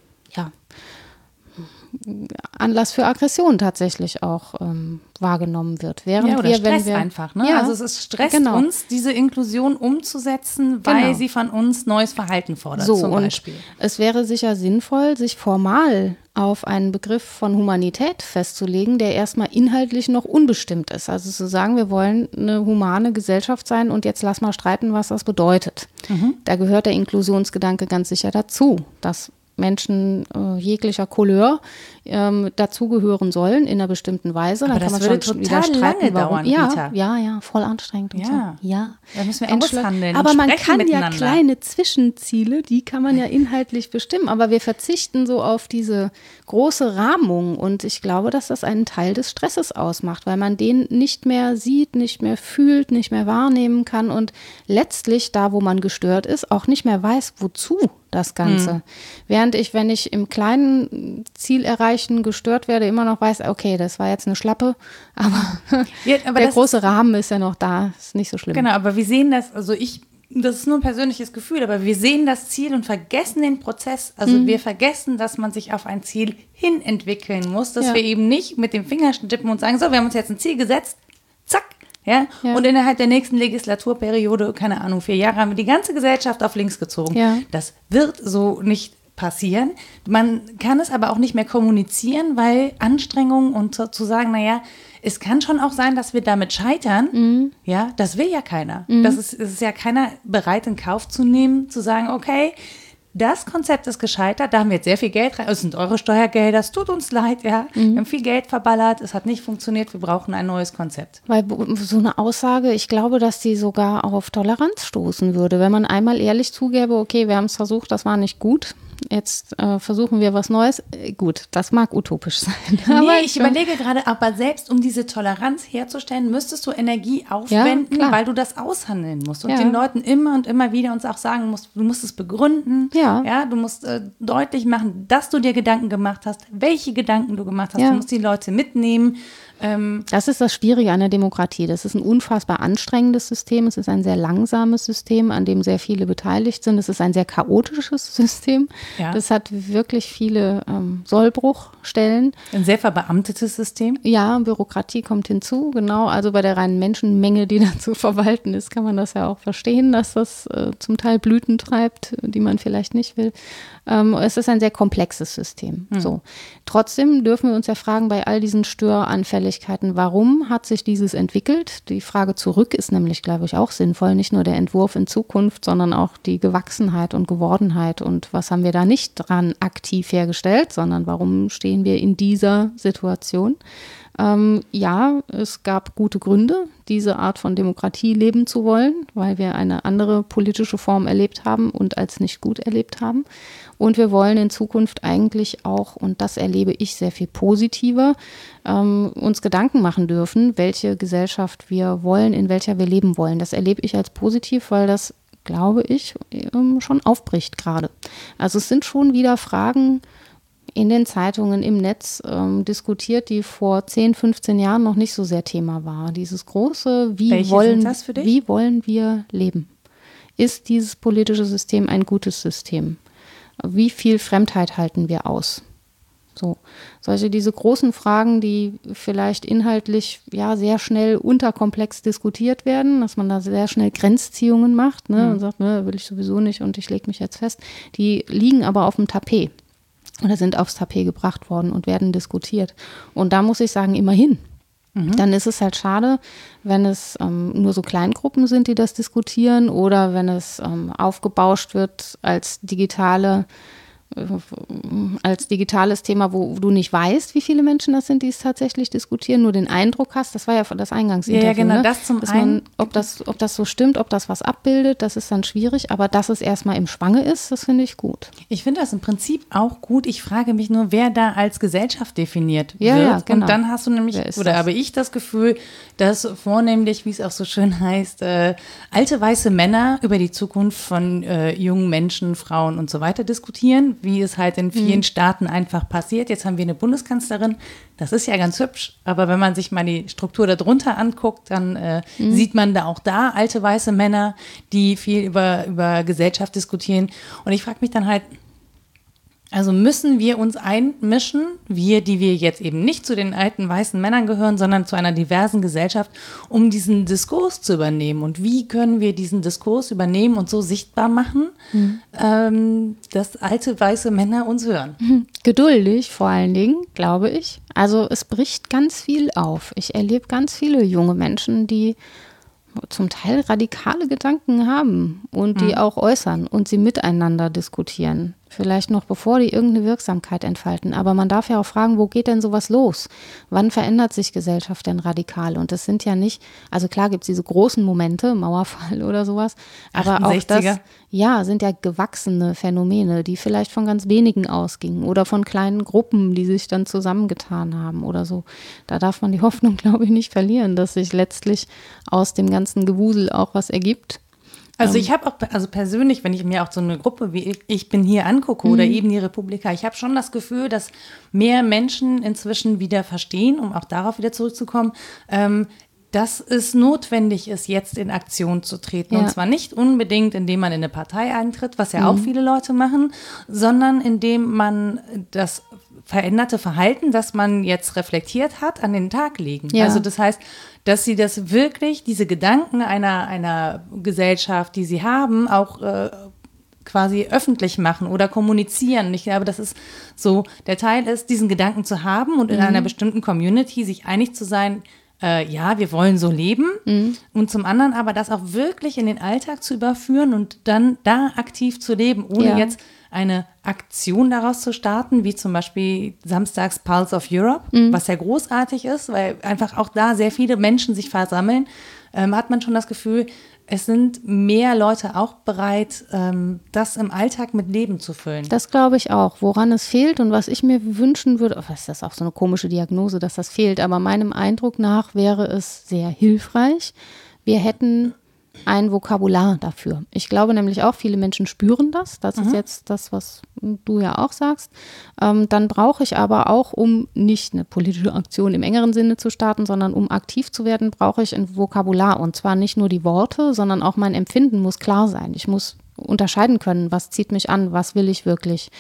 Anlass für Aggression tatsächlich auch ähm, wahrgenommen wird. Während ja, oder wir, Stress wir, einfach. Ne? Ja, also es ist Stress genau. uns, diese Inklusion umzusetzen, weil genau. sie von uns neues Verhalten fordert so, zum Beispiel. Und es wäre sicher sinnvoll, sich formal auf einen Begriff von Humanität festzulegen, der erstmal inhaltlich noch unbestimmt ist. Also zu sagen, wir wollen eine humane Gesellschaft sein und jetzt lass mal streiten, was das bedeutet. Mhm. Da gehört der Inklusionsgedanke ganz sicher dazu, dass Menschen äh, jeglicher Couleur ähm, dazugehören sollen in einer bestimmten Weise. Dann Aber kann das man schon wieder streiten, warum. Dauern, ja, ja, ja, voll anstrengend und ja. so. Ja, da müssen wir aushandeln. Aber man kann ja kleine Zwischenziele, die kann man ja inhaltlich bestimmen. Aber wir verzichten so auf diese große Rahmung und ich glaube, dass das einen Teil des Stresses ausmacht, weil man den nicht mehr sieht, nicht mehr fühlt, nicht mehr wahrnehmen kann und letztlich da, wo man gestört ist, auch nicht mehr weiß, wozu das Ganze. Mhm. Während ich, wenn ich im kleinen Ziel erreichen gestört werde, immer noch weiß, okay, das war jetzt eine Schlappe, aber, ja, aber der große Rahmen ist ja noch da, ist nicht so schlimm. Genau, aber wir sehen das, also ich, das ist nur ein persönliches Gefühl, aber wir sehen das Ziel und vergessen den Prozess. Also mhm. wir vergessen, dass man sich auf ein Ziel hin entwickeln muss, dass ja. wir eben nicht mit dem Finger tippen und sagen, so, wir haben uns jetzt ein Ziel gesetzt, zack, ja? ja? Und innerhalb der nächsten Legislaturperiode, keine Ahnung, vier Jahre, haben wir die ganze Gesellschaft auf links gezogen. Ja. Das wird so nicht passieren. Man kann es aber auch nicht mehr kommunizieren, weil Anstrengungen und zu, zu sagen, naja, es kann schon auch sein, dass wir damit scheitern. Mhm. Ja, das will ja keiner. Mhm. Das ist, ist ja keiner bereit in Kauf zu nehmen, zu sagen, okay, das Konzept ist gescheitert, da haben wir jetzt sehr viel Geld rein, es sind eure Steuergelder, es tut uns leid, ja. Mhm. Wir haben viel Geld verballert, es hat nicht funktioniert, wir brauchen ein neues Konzept. Weil so eine Aussage, ich glaube, dass die sogar auf Toleranz stoßen würde, wenn man einmal ehrlich zugäbe, okay, wir haben es versucht, das war nicht gut, jetzt äh, versuchen wir was Neues. Äh, gut, das mag utopisch sein. Nee, ich überlege gerade, aber selbst um diese Toleranz herzustellen, müsstest du Energie aufwenden, ja, weil du das aushandeln musst und ja. den Leuten immer und immer wieder uns auch sagen musst, du musst es begründen. Ja. ja du musst äh, deutlich machen, dass du dir Gedanken gemacht hast, welche Gedanken du gemacht hast. Du musst die Leute mitnehmen. Ähm, das ist das Schwierige an der Demokratie. Das ist ein unfassbar anstrengendes System. Es ist ein sehr langsames System, an dem sehr viele beteiligt sind. Es ist ein sehr chaotisches System. Ja. Das hat wirklich viele ähm, Sollbruchstellen. Ein sehr verbeamtetes System. Ja, Bürokratie kommt hinzu, genau. Also bei der reinen Menschenmenge, die da zu verwalten ist, kann man das ja auch verstehen, dass das äh, zum Teil Blüten treibt, die man vielleicht nicht will. Ähm, es ist ein sehr komplexes System. Mhm. So. Trotzdem dürfen wir uns ja fragen, bei all diesen Störanfälligkeiten, warum hat sich dieses entwickelt? Die Frage zurück ist nämlich, glaube ich, auch sinnvoll. Nicht nur der Entwurf in Zukunft, sondern auch die Gewachsenheit und Gewordenheit und was haben wir da nicht dran aktiv hergestellt, sondern warum stehen wir in dieser Situation? Ähm, ja, es gab gute Gründe, diese Art von Demokratie leben zu wollen, weil wir eine andere politische Form erlebt haben und als nicht gut erlebt haben. Und wir wollen in Zukunft eigentlich auch, und das erlebe ich sehr viel positiver, ähm, uns Gedanken machen dürfen, welche Gesellschaft wir wollen, in welcher wir leben wollen. Das erlebe ich als positiv, weil das, glaube ich, ähm, schon aufbricht gerade. Also es sind schon wieder Fragen, in den Zeitungen, im Netz ähm, diskutiert, die vor 10, 15 Jahren noch nicht so sehr Thema war. Dieses große, wie, wollen, wie wollen wir leben? Ist dieses politische System ein gutes System? Wie viel Fremdheit halten wir aus? So, solche diese großen Fragen, die vielleicht inhaltlich ja sehr schnell unterkomplex diskutiert werden, dass man da sehr schnell Grenzziehungen macht ne, mhm. und sagt, ne, will ich sowieso nicht und ich lege mich jetzt fest, die liegen aber auf dem Tapet. Oder sind aufs Tapet gebracht worden und werden diskutiert. Und da muss ich sagen, immerhin. Mhm. Dann ist es halt schade, wenn es ähm, nur so Kleingruppen sind, die das diskutieren oder wenn es ähm, aufgebauscht wird als digitale als digitales Thema, wo du nicht weißt, wie viele Menschen das sind, die es tatsächlich diskutieren, nur den Eindruck hast, das war ja das Eingangsinterview. Ja, genau, ne? das zum Dass einen. ob, das, ob das so stimmt, ob das was abbildet, das ist dann schwierig, aber dass es erstmal im Schwange ist, das finde ich gut. Ich finde das im Prinzip auch gut. Ich frage mich nur, wer da als Gesellschaft definiert ja, wird. Ja, genau. Und dann hast du nämlich, oder das? habe ich das Gefühl, dass vornehmlich, wie es auch so schön heißt, äh, alte weiße Männer über die Zukunft von äh, jungen Menschen, Frauen und so weiter diskutieren, wie es halt in vielen mhm. Staaten einfach passiert. Jetzt haben wir eine Bundeskanzlerin, das ist ja ganz hübsch, aber wenn man sich mal die Struktur darunter anguckt, dann äh, mhm. sieht man da auch da alte weiße Männer, die viel über, über Gesellschaft diskutieren. Und ich frage mich dann halt, also müssen wir uns einmischen, wir, die wir jetzt eben nicht zu den alten weißen Männern gehören, sondern zu einer diversen Gesellschaft, um diesen Diskurs zu übernehmen. Und wie können wir diesen Diskurs übernehmen und so sichtbar machen, mhm. ähm, dass alte weiße Männer uns hören? Mhm. Geduldig vor allen Dingen, glaube ich. Also es bricht ganz viel auf. Ich erlebe ganz viele junge Menschen, die zum Teil radikale Gedanken haben und die mhm. auch äußern und sie miteinander diskutieren. Vielleicht noch bevor die irgendeine Wirksamkeit entfalten. Aber man darf ja auch fragen, wo geht denn sowas los? Wann verändert sich Gesellschaft denn radikal? Und das sind ja nicht, also klar gibt es diese großen Momente, Mauerfall oder sowas, aber 68er. auch das, ja, sind ja gewachsene Phänomene, die vielleicht von ganz wenigen ausgingen oder von kleinen Gruppen, die sich dann zusammengetan haben oder so. Da darf man die Hoffnung, glaube ich, nicht verlieren, dass sich letztlich aus dem ganzen Gewusel auch was ergibt. Also ähm. ich habe auch, also persönlich, wenn ich mir auch so eine Gruppe wie ich, ich bin hier angucke mhm. oder eben die Republika, ich habe schon das Gefühl, dass mehr Menschen inzwischen wieder verstehen, um auch darauf wieder zurückzukommen, ähm, dass es notwendig ist, jetzt in Aktion zu treten. Ja. Und zwar nicht unbedingt, indem man in eine Partei eintritt, was ja mhm. auch viele Leute machen, sondern indem man das veränderte Verhalten, das man jetzt reflektiert hat, an den Tag legen. Ja. Also das heißt, dass sie das wirklich, diese Gedanken einer, einer Gesellschaft, die sie haben, auch äh, quasi öffentlich machen oder kommunizieren. Ich glaube, das ist so, der Teil ist, diesen Gedanken zu haben und in mhm. einer bestimmten Community sich einig zu sein, äh, ja, wir wollen so leben. Mhm. Und zum anderen aber das auch wirklich in den Alltag zu überführen und dann da aktiv zu leben, ohne ja. jetzt eine Aktion daraus zu starten, wie zum Beispiel samstags Pulse of Europe, mhm. was ja großartig ist, weil einfach auch da sehr viele Menschen sich versammeln, ähm, hat man schon das Gefühl, es sind mehr Leute auch bereit, ähm, das im Alltag mit Leben zu füllen. Das glaube ich auch. Woran es fehlt und was ich mir wünschen würde, oh, ist das auch so eine komische Diagnose, dass das fehlt, aber meinem Eindruck nach wäre es sehr hilfreich. Wir hätten ein Vokabular dafür. Ich glaube nämlich auch, viele Menschen spüren das. Das mhm. ist jetzt das, was du ja auch sagst. Ähm, dann brauche ich aber auch, um nicht eine politische Aktion im engeren Sinne zu starten, sondern um aktiv zu werden, brauche ich ein Vokabular. Und zwar nicht nur die Worte, sondern auch mein Empfinden muss klar sein. Ich muss unterscheiden können, was zieht mich an, was will ich wirklich,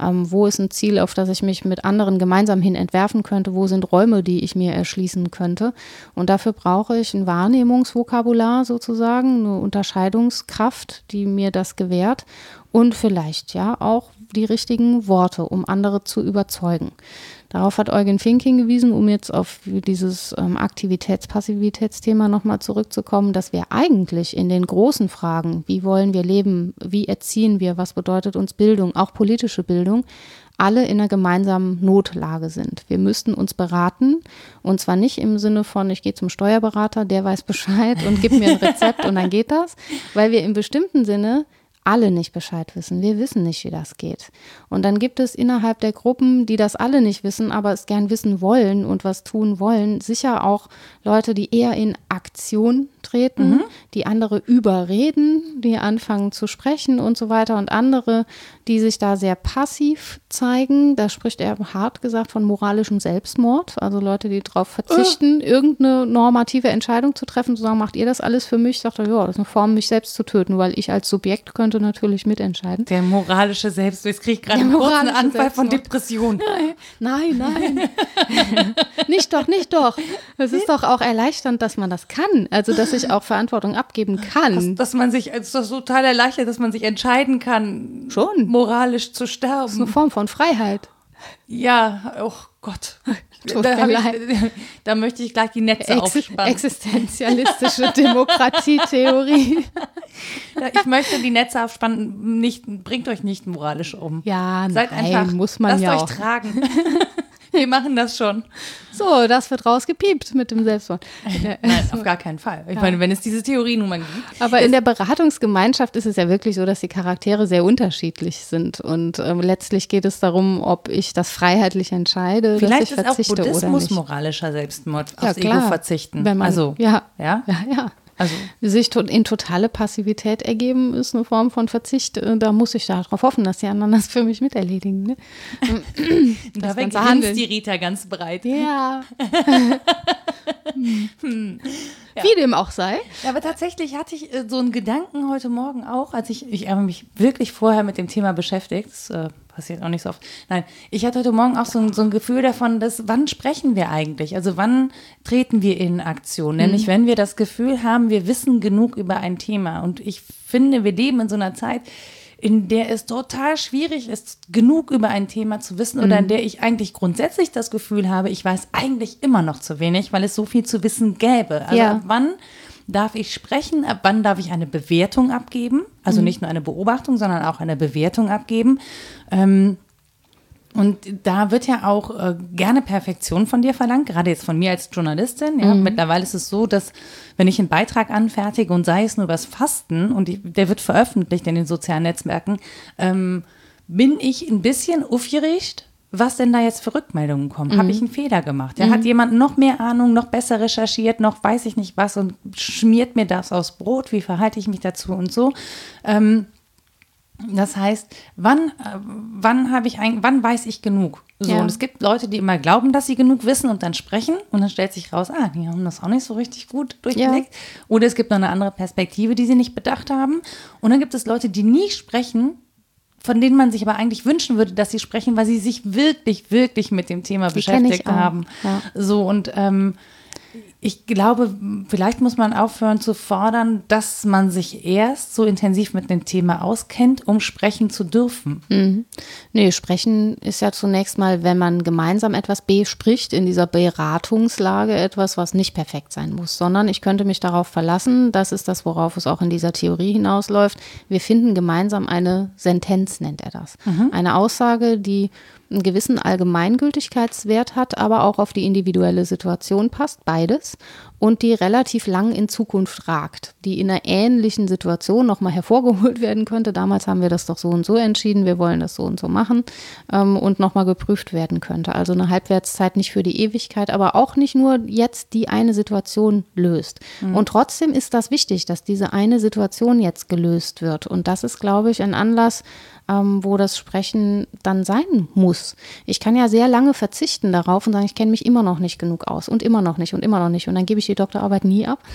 ähm, wo ist ein Ziel, auf das ich mich mit anderen gemeinsam hin entwerfen könnte, wo sind Räume, die ich mir erschließen könnte. Und dafür brauche ich ein Wahrnehmungsvokabular sozusagen, eine Unterscheidungskraft, die mir das gewährt und vielleicht ja auch die richtigen Worte, um andere zu überzeugen. Darauf hat Eugen Fink hingewiesen, um jetzt auf dieses ähm, Aktivitäts-Passivitätsthema nochmal zurückzukommen, dass wir eigentlich in den großen Fragen, wie wollen wir leben, wie erziehen wir, was bedeutet uns Bildung, auch politische Bildung, alle in einer gemeinsamen Notlage sind. Wir müssten uns beraten und zwar nicht im Sinne von, ich gehe zum Steuerberater, der weiß Bescheid und gibt mir ein Rezept und dann geht das, weil wir im bestimmten Sinne alle nicht Bescheid wissen. Wir wissen nicht, wie das geht. Und dann gibt es innerhalb der Gruppen, die das alle nicht wissen, aber es gern wissen wollen und was tun wollen, sicher auch Leute, die eher in Aktion treten, mhm. die andere überreden, die anfangen zu sprechen und so weiter und andere, die sich da sehr passiv zeigen. Da spricht er hart gesagt von moralischem Selbstmord, also Leute, die darauf verzichten, oh. irgendeine normative Entscheidung zu treffen, zu sagen, macht ihr das alles für mich? Sagt er, ja, das ist eine Form, mich selbst zu töten, weil ich als Subjekt könnte natürlich mitentscheiden. Der moralische Selbst, jetzt kriege ich gerade einen kurzen Anfall von Selbstmord. Depression. Nein, nein. nicht doch, nicht doch. Es ist doch auch erleichternd, dass man das kann. Also, dass ich auch Verantwortung abgeben kann. Dass man sich, es ist doch total erleichtert, dass man sich entscheiden kann, Schon. Moralisch zu Das ist sterben. eine Form von Freiheit. Ja, oh Gott. Tut Da, mir hab leid. ich, da möchte ich gleich die Netze Ex aufspannen. existenzialistische Demokratietheorie. Ich möchte die Netze aufspannen. Nicht, bringt euch nicht moralisch um. Ja, Seid nein, einfach, muss man lasst ja euch auch. tragen. Wir machen das schon. So, das wird rausgepiept mit dem Selbstmord. Nein, auf gar keinen Fall. Ich meine, wenn es diese Theorie nun mal gibt. Aber in der Beratungsgemeinschaft ist es ja wirklich so, dass die Charaktere sehr unterschiedlich sind. Und ähm, letztlich geht es darum, ob ich das freiheitlich entscheide, Vielleicht dass ich ist auch verzichte oder Buddhismus nicht. moralischer Selbstmord, Ja, aufs klar. Ego verzichten. Wenn man, also, ja, ja? ja, ja. Also, Sich in totale Passivität ergeben ist eine Form von Verzicht. Äh, Da muss ich darauf hoffen, dass die anderen das für mich miterledigen. Ne? da Handeln. die Rita ganz breit. Ja. Wie dem auch sei. Aber tatsächlich hatte ich äh, so einen Gedanken heute Morgen auch, als ich, ich habe mich wirklich vorher mit dem Thema beschäftigt. Das äh, passiert auch nicht so oft. Nein, ich hatte heute Morgen auch so ein, so ein Gefühl davon, dass wann sprechen wir eigentlich? Also wann treten wir in Aktion? Nämlich wenn wir das Gefühl haben, wir wissen genug über ein Thema. Und ich finde, wir leben in so einer Zeit, in der es total schwierig ist, genug über ein Thema zu wissen oder in der ich eigentlich grundsätzlich das Gefühl habe, ich weiß eigentlich immer noch zu wenig, weil es so viel zu wissen gäbe. Also Ja. ab wann darf ich sprechen, ab wann darf ich eine Bewertung abgeben? Also nicht nur eine Beobachtung, sondern auch eine Bewertung abgeben. Ähm, und da wird ja auch äh, gerne Perfektion von dir verlangt, gerade jetzt von mir als Journalistin. Ja. Mittlerweile ist es so, dass wenn ich einen Beitrag anfertige und sei es nur übers Fasten und die, der wird veröffentlicht in den sozialen Netzwerken, ähm, bin ich ein bisschen aufgeregt, was denn da jetzt für Rückmeldungen kommen. Habe ich einen Fehler gemacht? Ja, Hat jemand noch mehr Ahnung, noch besser recherchiert, noch weiß ich nicht was und schmiert mir das aufs Brot? Wie verhalte ich mich dazu und so? Ähm, das heißt, wann, äh, wann habe ich ein, wann weiß ich genug? So, Ja. und es gibt Leute, die immer glauben, dass sie genug wissen und dann sprechen und dann stellt sich raus, ah, die haben das auch nicht so richtig gut durchgelegt. Oder es gibt noch eine andere Perspektive, die sie nicht bedacht haben. Und dann gibt es Leute, die nie sprechen, von denen man sich aber eigentlich wünschen würde, dass sie sprechen, weil sie sich wirklich, wirklich mit dem Thema Die beschäftigt auch, haben. ja. So und ähm, ich glaube, vielleicht muss man aufhören zu fordern, dass man sich erst so intensiv mit dem Thema auskennt, um sprechen zu dürfen. Nee, sprechen ist ja zunächst mal, wenn man gemeinsam etwas bespricht, in dieser Beratungslage etwas, was nicht perfekt sein muss, sondern ich könnte mich darauf verlassen, das ist das, worauf es auch in dieser Theorie hinausläuft. Wir finden gemeinsam eine Sentenz, nennt er das. Eine Aussage, die einen gewissen Allgemeingültigkeitswert hat, aber auch auf die individuelle Situation passt, beides, und die relativ lang in Zukunft ragt, die in einer ähnlichen Situation nochmal hervorgeholt werden könnte. Damals haben wir das doch so und so entschieden, wir wollen das so und so machen ähm, und nochmal geprüft werden könnte. Also eine Halbwertszeit nicht für die Ewigkeit, aber auch nicht nur jetzt die eine Situation löst. Und trotzdem ist das wichtig, dass diese eine Situation jetzt gelöst wird. Und das ist, glaube ich, ein Anlass, ähm, wo das Sprechen dann sein muss. Ich kann ja sehr lange verzichten darauf und sagen, ich kenne mich immer noch nicht genug aus und immer noch nicht und immer noch nicht. Und dann gebe ich die Doktorarbeit nie ab.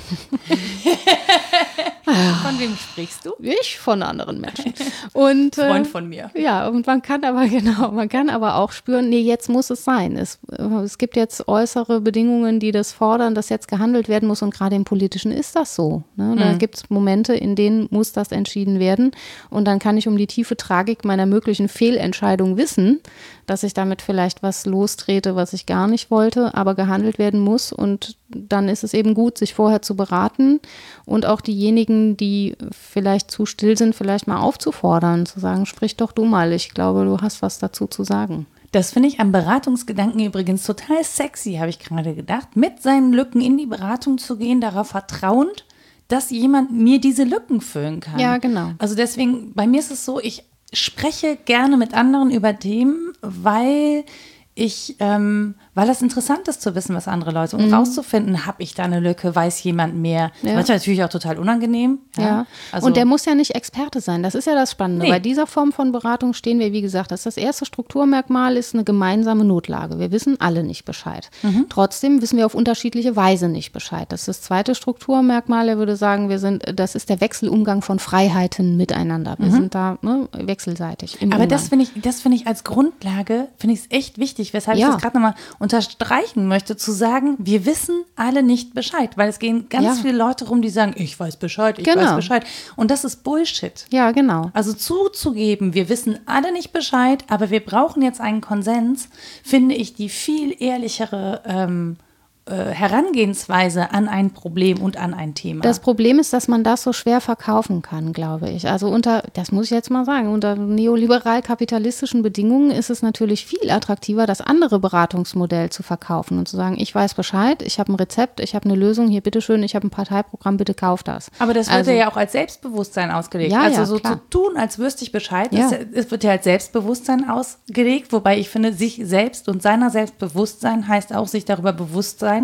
Von wem sprichst du? Ich von anderen Menschen. Und, Freund von mir. Ja, und man kann aber, genau, man kann aber auch spüren, nee, jetzt muss es sein. Es, äh, es gibt jetzt äußere Bedingungen, die das fordern, dass jetzt gehandelt werden muss und gerade im Politischen ist das so. Ne? Da gibt es Momente, in denen muss das entschieden werden und dann kann ich um die tiefe Tragik meiner möglichen Fehlentscheidung wissen, dass ich damit vielleicht was lostrete, was ich gar nicht wollte, aber gehandelt werden muss und dann ist es eben gut, sich vorher zu beraten und auch diejenigen, die vielleicht zu still sind, vielleicht mal aufzufordern, zu sagen, sprich doch du mal, ich glaube, du hast was dazu zu sagen. Das finde ich am Beratungsgedanken übrigens total sexy, habe ich gerade gedacht, mit seinen Lücken in die Beratung zu gehen, darauf vertrauend, dass jemand mir diese Lücken füllen kann. Ja, genau. Also deswegen, bei mir ist es so, ich spreche gerne mit anderen über Themen, weil ich ähm, weil es interessant ist zu wissen, was andere Leute und rauszufinden, habe ich da eine Lücke, weiß jemand mehr. Mhm. Ja. Manchmal natürlich auch total unangenehm. Ja, Also, und der muss ja nicht Experte sein. Das ist ja das Spannende. Nee. Bei dieser Form von Beratung stehen wir, wie gesagt, das, das erste Strukturmerkmal ist eine gemeinsame Notlage. Wir wissen alle nicht Bescheid. Mhm. Trotzdem wissen wir auf unterschiedliche Weise nicht Bescheid. Das ist das zweite Strukturmerkmal. Er würde sagen, wir sind, das ist der Wechselumgang von Freiheiten miteinander. Wir sind da ne, wechselseitig. Mhm. aber Umgang. das finde ich, das finde ich als Grundlage, finde ich es echt wichtig, weshalb Ja. ich das gerade nochmal unterstreichen möchte, zu sagen, wir wissen alle nicht Bescheid, weil es gehen ganz Ja. viele Leute rum, die sagen, ich weiß Bescheid, ich weiß Genau. Bescheid. Und das ist Bullshit. ja, genau. Also zuzugeben, wir wissen alle nicht Bescheid, aber wir brauchen jetzt einen Konsens, finde ich die viel ehrlichere ähm, äh, Herangehensweise an ein Problem und an ein Thema. Das Problem ist, dass man das so schwer verkaufen kann, glaube ich. Also unter, das muss ich jetzt mal sagen, unter neoliberal-kapitalistischen Bedingungen ist es natürlich viel attraktiver, das andere Beratungsmodell zu verkaufen und zu sagen, ich weiß Bescheid, ich habe ein Rezept, ich habe eine Lösung, hier bitteschön, ich habe ein Parteiprogramm, bitte kauf das. aber das wird Also- ja auch als Selbstbewusstsein ausgelegt. Ja, also ja, so klar. zu tun, als wüsste ich Bescheid, ja- es wird ja als Selbstbewusstsein ausgelegt, wobei ich finde, sich selbst und seiner Selbstbewusstsein heißt auch, sich darüber bewusst sein,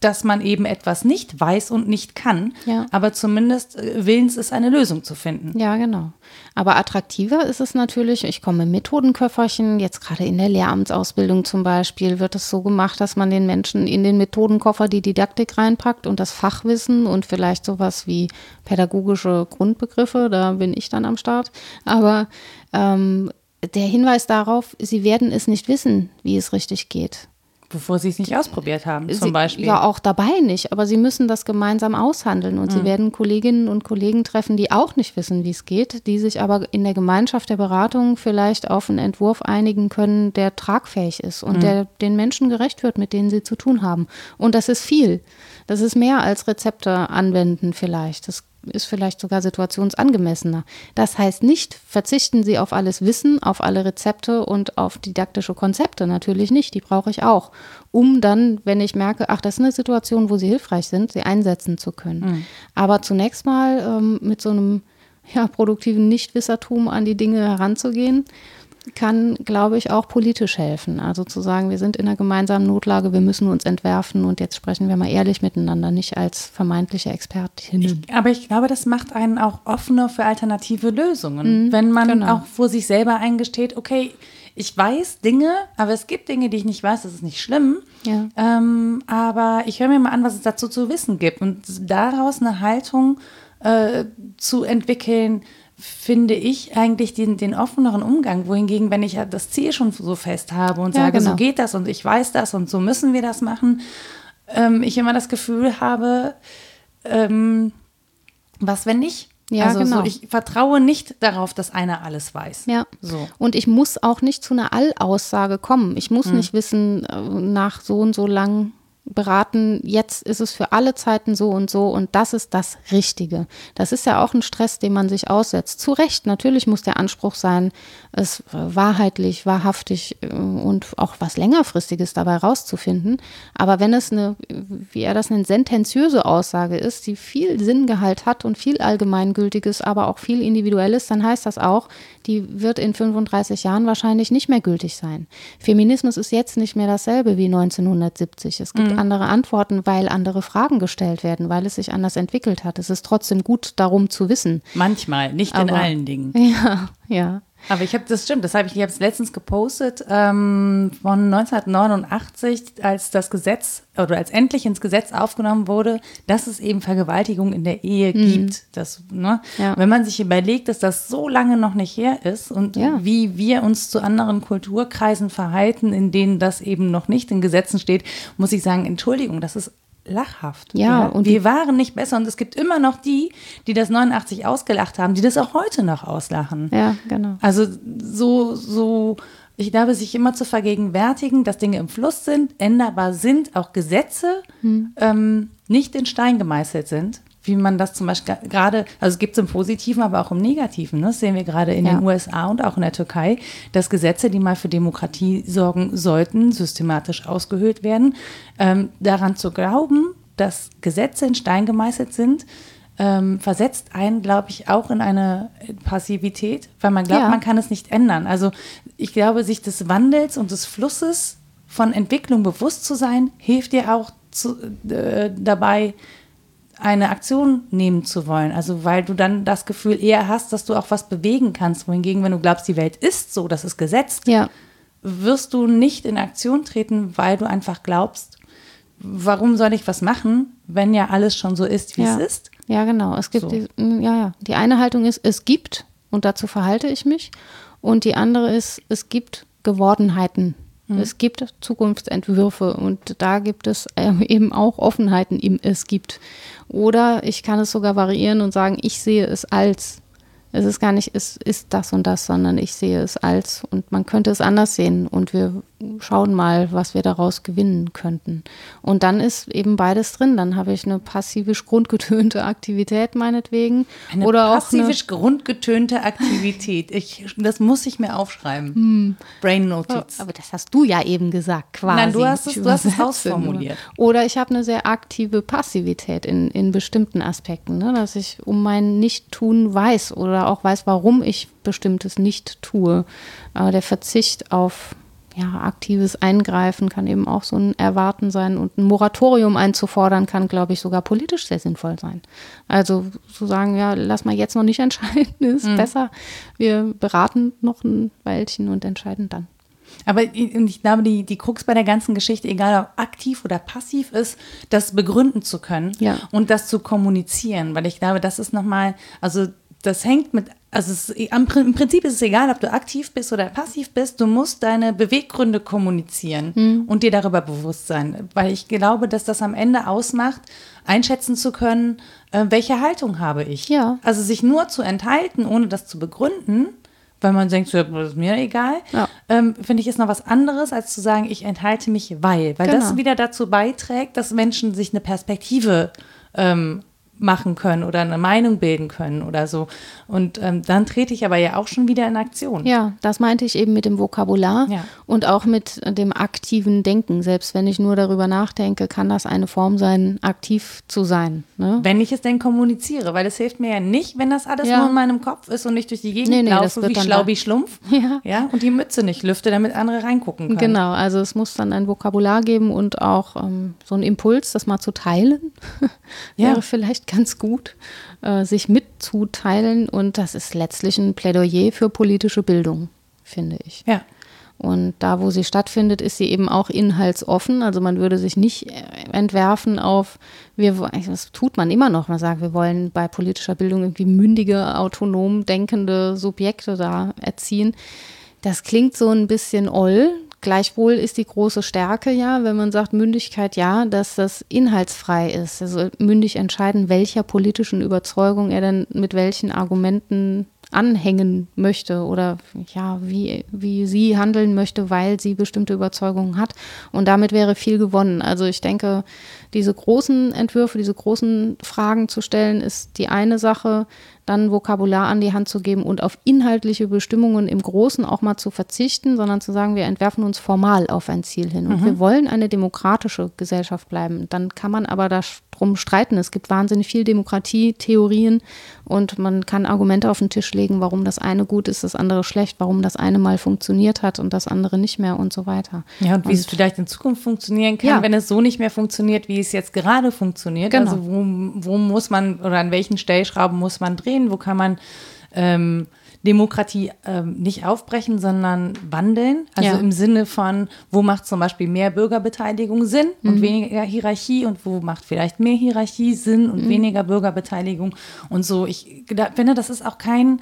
dass man eben etwas nicht weiß und nicht kann, Ja. aber zumindest äh, willens ist, eine Lösung zu finden. Ja, genau. Aber attraktiver ist es natürlich, ich komme im Methodenköfferchen, jetzt gerade in der Lehramtsausbildung zum Beispiel, wird es so gemacht, dass man den Menschen in den Methodenkoffer die Didaktik reinpackt und das Fachwissen und vielleicht sowas wie pädagogische Grundbegriffe, da bin ich dann am Start. Aber ähm, der Hinweis darauf, sie werden es nicht wissen, wie es richtig geht. Bevor sie es nicht ausprobiert haben, zum Sie, Beispiel. Ja, auch dabei nicht, aber sie müssen das gemeinsam aushandeln und Mhm. sie werden Kolleginnen und Kollegen treffen, die auch nicht wissen, wie es geht, die sich aber in der Gemeinschaft der Beratung vielleicht auf einen Entwurf einigen können, der tragfähig ist und Mhm. der den Menschen gerecht wird, mit denen sie zu tun haben. Und das ist viel. Das ist mehr als Rezepte anwenden vielleicht. Das ist vielleicht sogar situationsangemessener. Das heißt nicht, verzichten Sie auf alles Wissen, auf alle Rezepte und auf didaktische Konzepte. Natürlich nicht, die brauche ich auch, um dann, wenn ich merke, ach, das ist eine Situation, wo sie hilfreich sind, sie einsetzen zu können. Aber zunächst mal ähm, mit so einem ja, produktiven Nichtwissertum an die Dinge heranzugehen, kann, glaube ich, auch politisch helfen. Also zu sagen, wir sind in einer gemeinsamen Notlage, wir müssen uns entwerfen und jetzt sprechen wir mal ehrlich miteinander, nicht als vermeintliche Expertinnen. Aber ich glaube, das macht einen auch offener für alternative Lösungen. Wenn man genau. auch vor sich selber eingesteht, okay, ich weiß Dinge, aber es gibt Dinge, die ich nicht weiß, das ist nicht schlimm. Ja. Ähm, aber ich höre mir mal an, was es dazu zu wissen gibt. Und daraus eine Haltung äh, zu entwickeln, finde ich eigentlich den, den offeneren Umgang. Wohingegen, wenn ich ja das Ziel schon so fest habe und Ja, sage, genau. so geht das und ich weiß das und so müssen wir das machen, ähm, ich immer das Gefühl habe, ähm, was wenn nicht? Ja, also genau. so, ich vertraue nicht darauf, dass einer alles weiß. Ja. So. Und ich muss auch nicht zu einer Allaussage kommen. Ich muss nicht wissen, äh, nach so und so lang beraten, jetzt ist es für alle Zeiten so und so und das ist das Richtige. Das ist ja auch ein Stress, den man sich aussetzt. Zu Recht, natürlich muss der Anspruch sein, es wahrheitlich, wahrhaftig äh, und auch was längerfristiges dabei rauszufinden. Aber wenn es eine, wie er das nennt, sentenziöse Aussage ist, die viel Sinngehalt hat und viel Allgemeingültiges, aber auch viel Individuelles, dann heißt das auch, die wird in 35 Jahren wahrscheinlich nicht mehr gültig sein. Feminismus ist jetzt nicht mehr dasselbe wie 1970. Es gibt andere Antworten, weil andere Fragen gestellt werden, weil es sich anders entwickelt hat. Es ist trotzdem gut, darum zu wissen. Manchmal, nicht in Aber- allen Dingen. Ja, ja. Aber ich habe, das stimmt, das habe ich, ich habe es letztens gepostet, ähm, von 1989, als das Gesetz oder als endlich ins Gesetz aufgenommen wurde, dass es eben Vergewaltigung in der Ehe gibt. Das, ne? Mhm. Ja. Wenn man sich überlegt, dass das so lange noch nicht her ist und Ja. wie wir uns zu anderen Kulturkreisen verhalten, in denen das eben noch nicht in Gesetzen steht, muss ich sagen, Entschuldigung, das ist lachhaft. Ja, und und wir waren nicht besser und es gibt immer noch die, die das 89 ausgelacht haben, die das auch heute noch auslachen. Ja, genau. Also so, so, ich glaube, sich immer zu vergegenwärtigen, dass Dinge im Fluss sind, änderbar sind, auch Gesetze ähm, nicht in Stein gemeißelt sind, wie man das zum Beispiel gerade, also es gibt es im Positiven, aber auch im Negativen. Ne? Das sehen wir gerade in Ja. den USA und auch in der Türkei, dass Gesetze, die mal für Demokratie sorgen sollten, systematisch ausgehöhlt werden. Ähm, daran zu glauben, dass Gesetze in Stein gemeißelt sind, ähm, versetzt einen, glaube ich, auch in eine Passivität, weil man glaubt, Ja. man kann es nicht ändern. Also ich glaube, sich des Wandels und des Flusses von Entwicklung bewusst zu sein, hilft dir auch zu, äh, dabei, eine Aktion nehmen zu wollen. Also weil du dann das Gefühl eher hast, dass du auch was bewegen kannst. Wohingegen, wenn du glaubst, die Welt ist so, das ist gesetzt, Ja. wirst du nicht in Aktion treten, weil du einfach glaubst, warum soll ich was machen, wenn ja alles schon so ist, wie ja. es ist. Ja, genau. Es gibt So. die, mm, ja, ja. Die eine Haltung ist, es gibt und dazu verhalte ich mich. Und die andere ist, es gibt Gewordenheiten. Es gibt Zukunftsentwürfe und da gibt es ähm, eben auch Offenheiten im Es gibt. Oder ich kann es sogar variieren und sagen, ich sehe es als. Es ist gar nicht, es ist das und das, sondern ich sehe es als und man könnte es anders sehen und wir schauen mal, was wir daraus gewinnen könnten. Und dann ist eben beides drin. Dann habe ich eine passivisch grundgetönte Aktivität meinetwegen Eine oder auch eine, passivisch grundgetönte Aktivität. Ich, das muss ich mir aufschreiben. Hm. Brain Notiz. Aber das hast du ja eben gesagt, quasi. Nein, du hast es- du hast es ausformuliert. Oder ich habe eine sehr aktive Passivität in, in bestimmten Aspekten, ne? dass ich um mein Nicht-Tun weiß oder auch weiß, warum ich bestimmtes nicht tue. Aber der Verzicht auf ja, aktives Eingreifen kann eben auch so ein Erwarten sein und ein Moratorium einzufordern kann, glaube ich, sogar politisch sehr sinnvoll sein. Also zu sagen, ja, lass mal jetzt noch nicht entscheiden, ist Mhm. besser. Wir beraten noch ein Weilchen und entscheiden dann. Aber ich glaube, die, die Krux bei der ganzen Geschichte, egal ob aktiv oder passiv ist, das begründen zu können Ja. und das zu kommunizieren. Weil ich glaube, das ist nochmal, also das hängt mit, also es, im Prinzip ist es egal, ob du aktiv bist oder passiv bist, du musst deine Beweggründe kommunizieren Hm. und dir darüber bewusst sein. Weil ich glaube, dass das am Ende ausmacht, einschätzen zu können, äh, welche Haltung habe ich. Ja. Also sich nur zu enthalten, ohne das zu begründen, weil man denkt, so, ja, das ist mir egal, Ja. ähm, finde ich, ist noch was anderes, als zu sagen, ich enthalte mich, weil. Weil das Genau. wieder dazu beiträgt, dass Menschen sich eine Perspektive ähm, machen können oder eine Meinung bilden können oder so. Und ähm, dann trete ich aber ja auch schon wieder in Aktion. Ja, das meinte ich eben mit dem Vokabular Ja. und auch mit dem aktiven Denken. Selbst wenn ich nur darüber nachdenke, kann das eine Form sein, aktiv zu sein. Ne? Wenn ich es denn kommuniziere, weil es hilft mir ja nicht, wenn das alles Ja. nur in meinem Kopf ist und ich durch die Gegend Nee, nee, laufe wie Schlaubi Schlumpf Ja. ja, und die Mütze nicht lüfte, damit andere reingucken können. Genau, also es muss dann ein Vokabular geben und auch ähm, so ein Impuls, das mal zu teilen, wäre vielleicht ganz gut, äh, sich mitzuteilen. Und das ist letztlich ein Plädoyer für politische Bildung, finde ich. Ja. Und da, wo sie stattfindet, ist sie eben auch inhaltsoffen. Also man würde sich nicht äh, entwerfen auf, wir, wo- das tut man immer noch. Man sagt, wir wollen bei politischer Bildung irgendwie mündige, autonom denkende Subjekte da erziehen. Das klingt so ein bisschen oll. Gleichwohl ist die große Stärke ja, wenn man sagt Mündigkeit ja, dass das inhaltsfrei ist. Also mündig entscheiden, welcher politischen Überzeugung er denn mit welchen Argumenten anhängen möchte oder ja, wie, wie sie handeln möchte, weil sie bestimmte Überzeugungen hat. Und damit wäre viel gewonnen. Also ich denke, diese großen Entwürfe, diese großen Fragen zu stellen, ist die eine Sache, dann Vokabular an die Hand zu geben und auf inhaltliche Bestimmungen im Großen auch mal zu verzichten, sondern zu sagen, wir entwerfen uns formal auf ein Ziel hin. Und wir wollen eine demokratische Gesellschaft bleiben. Dann kann man aber darum streiten. Es gibt wahnsinnig viel Demokratietheorien und man kann Argumente auf den Tisch legen, warum das eine gut ist, das andere schlecht, warum das eine mal funktioniert hat und das andere nicht mehr und so weiter. Ja, und wie es vielleicht in Zukunft funktionieren kann, Ja. wenn es so nicht mehr funktioniert, wie es jetzt gerade funktioniert. Genau. Also wo, wo muss man oder an welchen Stellschrauben muss man drehen? Wo kann man ähm, Demokratie ähm, nicht aufbrechen, sondern wandeln? Also Ja. im Sinne von, wo macht zum Beispiel mehr Bürgerbeteiligung Sinn Mhm. und weniger Hierarchie und wo macht vielleicht mehr Hierarchie Sinn Mhm. und weniger Bürgerbeteiligung und so. Ich finde, das ist auch kein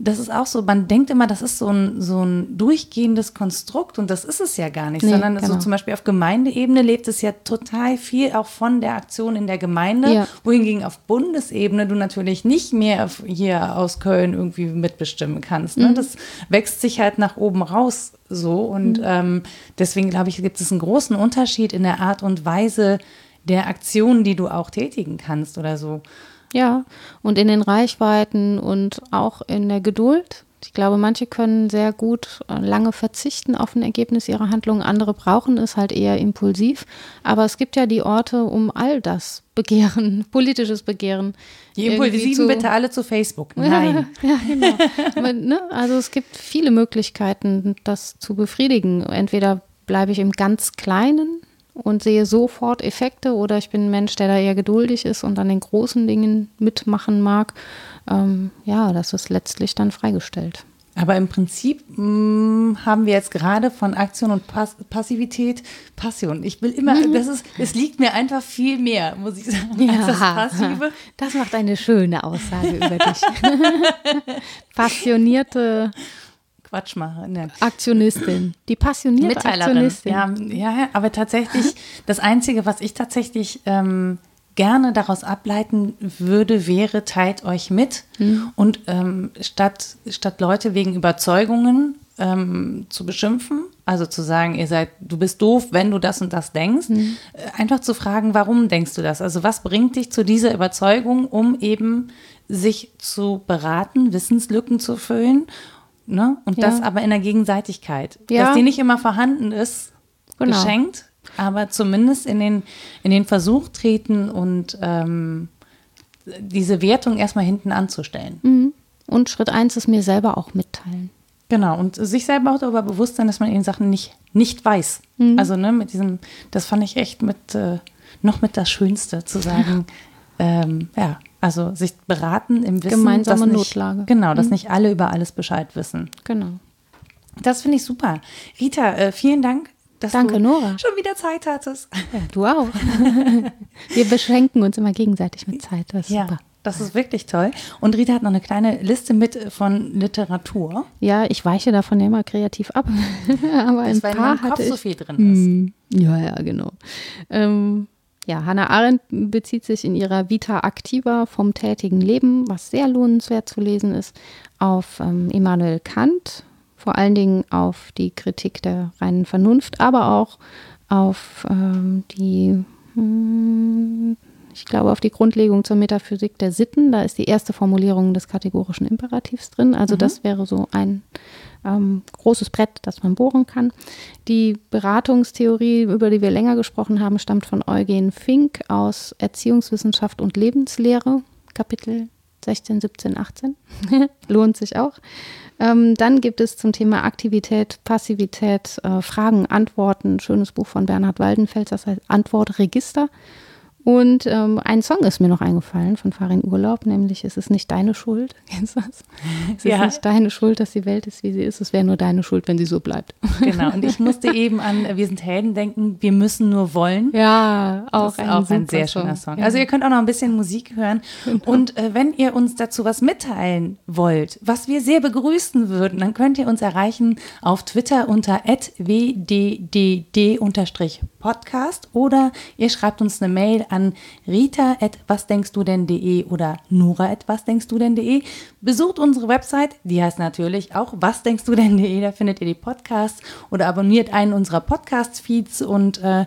das ist auch so, man denkt immer, das ist so ein, so ein durchgehendes Konstrukt und das ist es ja gar nicht, Nee, sondern so genau. zum Beispiel auf Gemeindeebene lebt es ja total viel auch von der Aktion in der Gemeinde, Ja. wohingegen auf Bundesebene du natürlich nicht mehr hier aus Köln irgendwie mitbestimmen kannst. Mhm. Ne? Das wächst sich halt nach oben raus so und ähm, deswegen glaube ich, gibt es einen großen Unterschied in der Art und Weise der Aktionen, die du auch tätigen kannst oder so. Ja, und in den Reichweiten und auch in der Geduld. Ich glaube, manche können sehr gut äh, lange verzichten auf ein Ergebnis ihrer Handlungen, andere brauchen es halt eher impulsiv. Aber es gibt ja die Orte, um all das Begehren, politisches Begehren. Die Impulsiven bitte alle zu Facebook. Nein. ja, genau. Aber, ne, also es gibt viele Möglichkeiten, das zu befriedigen. Entweder bleibe ich im ganz Kleinen und sehe sofort Effekte oder ich bin ein Mensch, der da eher geduldig ist und an den großen Dingen mitmachen mag. Ähm, ja, das ist letztlich dann freigestellt. Aber im Prinzip mh, haben wir jetzt gerade von Aktion und Pass Passivität Passion. Ich will immer, das ist, es liegt mir einfach viel mehr, muss ich sagen, als das Passive. das macht eine schöne Aussage über dich. Passionierte Quatsch mache. Ne. Aktionistin. Die passionierte Mitteilerin. Aktionistin. Ja, ja, aber tatsächlich, das Einzige, was ich tatsächlich ähm, gerne daraus ableiten würde, wäre, teilt euch mit und ähm, statt, statt Leute wegen Überzeugungen ähm, zu beschimpfen, also zu sagen, ihr seid, du bist doof, wenn du das und das denkst, äh, einfach zu fragen, warum denkst du das? Also was bringt dich zu dieser Überzeugung, um eben sich zu beraten, Wissenslücken zu füllen, ne? Und Ja. das aber in der Gegenseitigkeit, Ja. dass die nicht immer vorhanden ist, Genau. geschenkt, aber zumindest in den, in den Versuch treten und ähm, diese Wertung erstmal hinten anzustellen. Und Schritt eins ist mir selber auch mitteilen. Genau, und sich selber auch darüber bewusst sein, dass man eben Sachen nicht, nicht weiß. Also, ne, mit diesem, das fand ich echt mit, äh, noch mit das Schönste, zu sagen, ähm, ja, also sich beraten im Wissen, Gemeinsame dass nicht, Notlage. Genau, dass nicht alle über alles Bescheid wissen. Genau. Das finde ich super. Rita, äh, vielen Dank, dass Danke, du Nora. schon wieder Zeit hattest. Du auch. Wir beschränken uns immer gegenseitig mit Zeit. Das ist Ja, super. das ist wirklich toll. Und Rita hat noch eine kleine Liste mit äh, von Literatur, Ja, ich weiche davon ja immer kreativ ab. Aber ein das weil in paar Kopf hatte ich. so viel drin ist. Hm, Ja, ja, genau. Ähm, ja, Hannah Arendt bezieht sich in ihrer Vita Activa vom tätigen Leben, was sehr lohnenswert zu lesen ist, auf ähm, Immanuel Kant, vor allen Dingen auf die Kritik der reinen Vernunft, aber auch auf ähm, die, hm, ich glaube, auf die Grundlegung zur Metaphysik der Sitten. Da ist die erste Formulierung des kategorischen Imperativs drin. Also das wäre so ein ähm, großes Brett, das man bohren kann. Die Beratungstheorie, über die wir länger gesprochen haben, stammt von Eugen Fink aus Erziehungswissenschaft und Lebenslehre, Kapitel 16, 17, 18. Lohnt sich auch. Ähm, dann gibt es zum Thema Aktivität, Passivität, äh, Fragen, Antworten, schönes Buch von Bernhard Waldenfels, das heißt Antwortregister. Und ähm, ein Song ist mir noch eingefallen von Farin Urlaub, nämlich Es ist nicht deine Schuld. Kennst du das? Es Ja. ist nicht deine Schuld, dass die Welt ist, wie sie ist. Es wäre nur deine Schuld, wenn sie so bleibt. Genau. Und ich musste eben an Wir sind Helden denken, wir müssen nur wollen. Ja, auch Das ist auch ein sehr schöner Song. Also ihr könnt auch noch ein bisschen Musik hören. Und äh, wenn ihr uns dazu was mitteilen wollt, was wir sehr begrüßen würden, dann könnt ihr uns erreichen auf Twitter unter wddd-podcast oder ihr schreibt uns eine Mail an rita.wasdenkstudenn.de oder nora.wasdenkstudenn.de. Besucht unsere Website, die heißt natürlich auch wasdenkstudenn.de, da findet ihr die Podcasts oder abonniert einen unserer Podcast-Feeds und äh,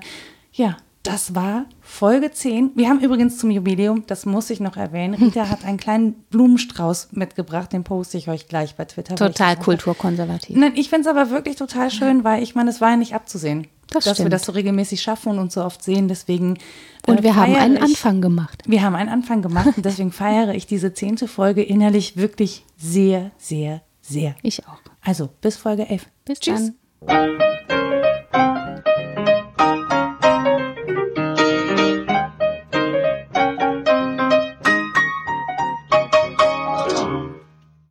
ja, das war Folge 10. Wir haben übrigens zum Jubiläum, das muss ich noch erwähnen, Rita hat einen kleinen Blumenstrauß mitgebracht, den poste ich euch gleich bei Twitter. Total kulturkonservativ. Nein, ich finde es aber wirklich total schön, weil ich meine, es war ja nicht abzusehen, Das dass wir stimmt. das so regelmäßig schaffen und uns so oft sehen. Deswegen Und äh, wir haben einen ich- Anfang gemacht. Wir haben einen Anfang gemacht und deswegen feiere ich diese zehnte Folge innerlich wirklich sehr, sehr, sehr. Ich auch. Also bis Folge 11. Bis Tschüss. dann.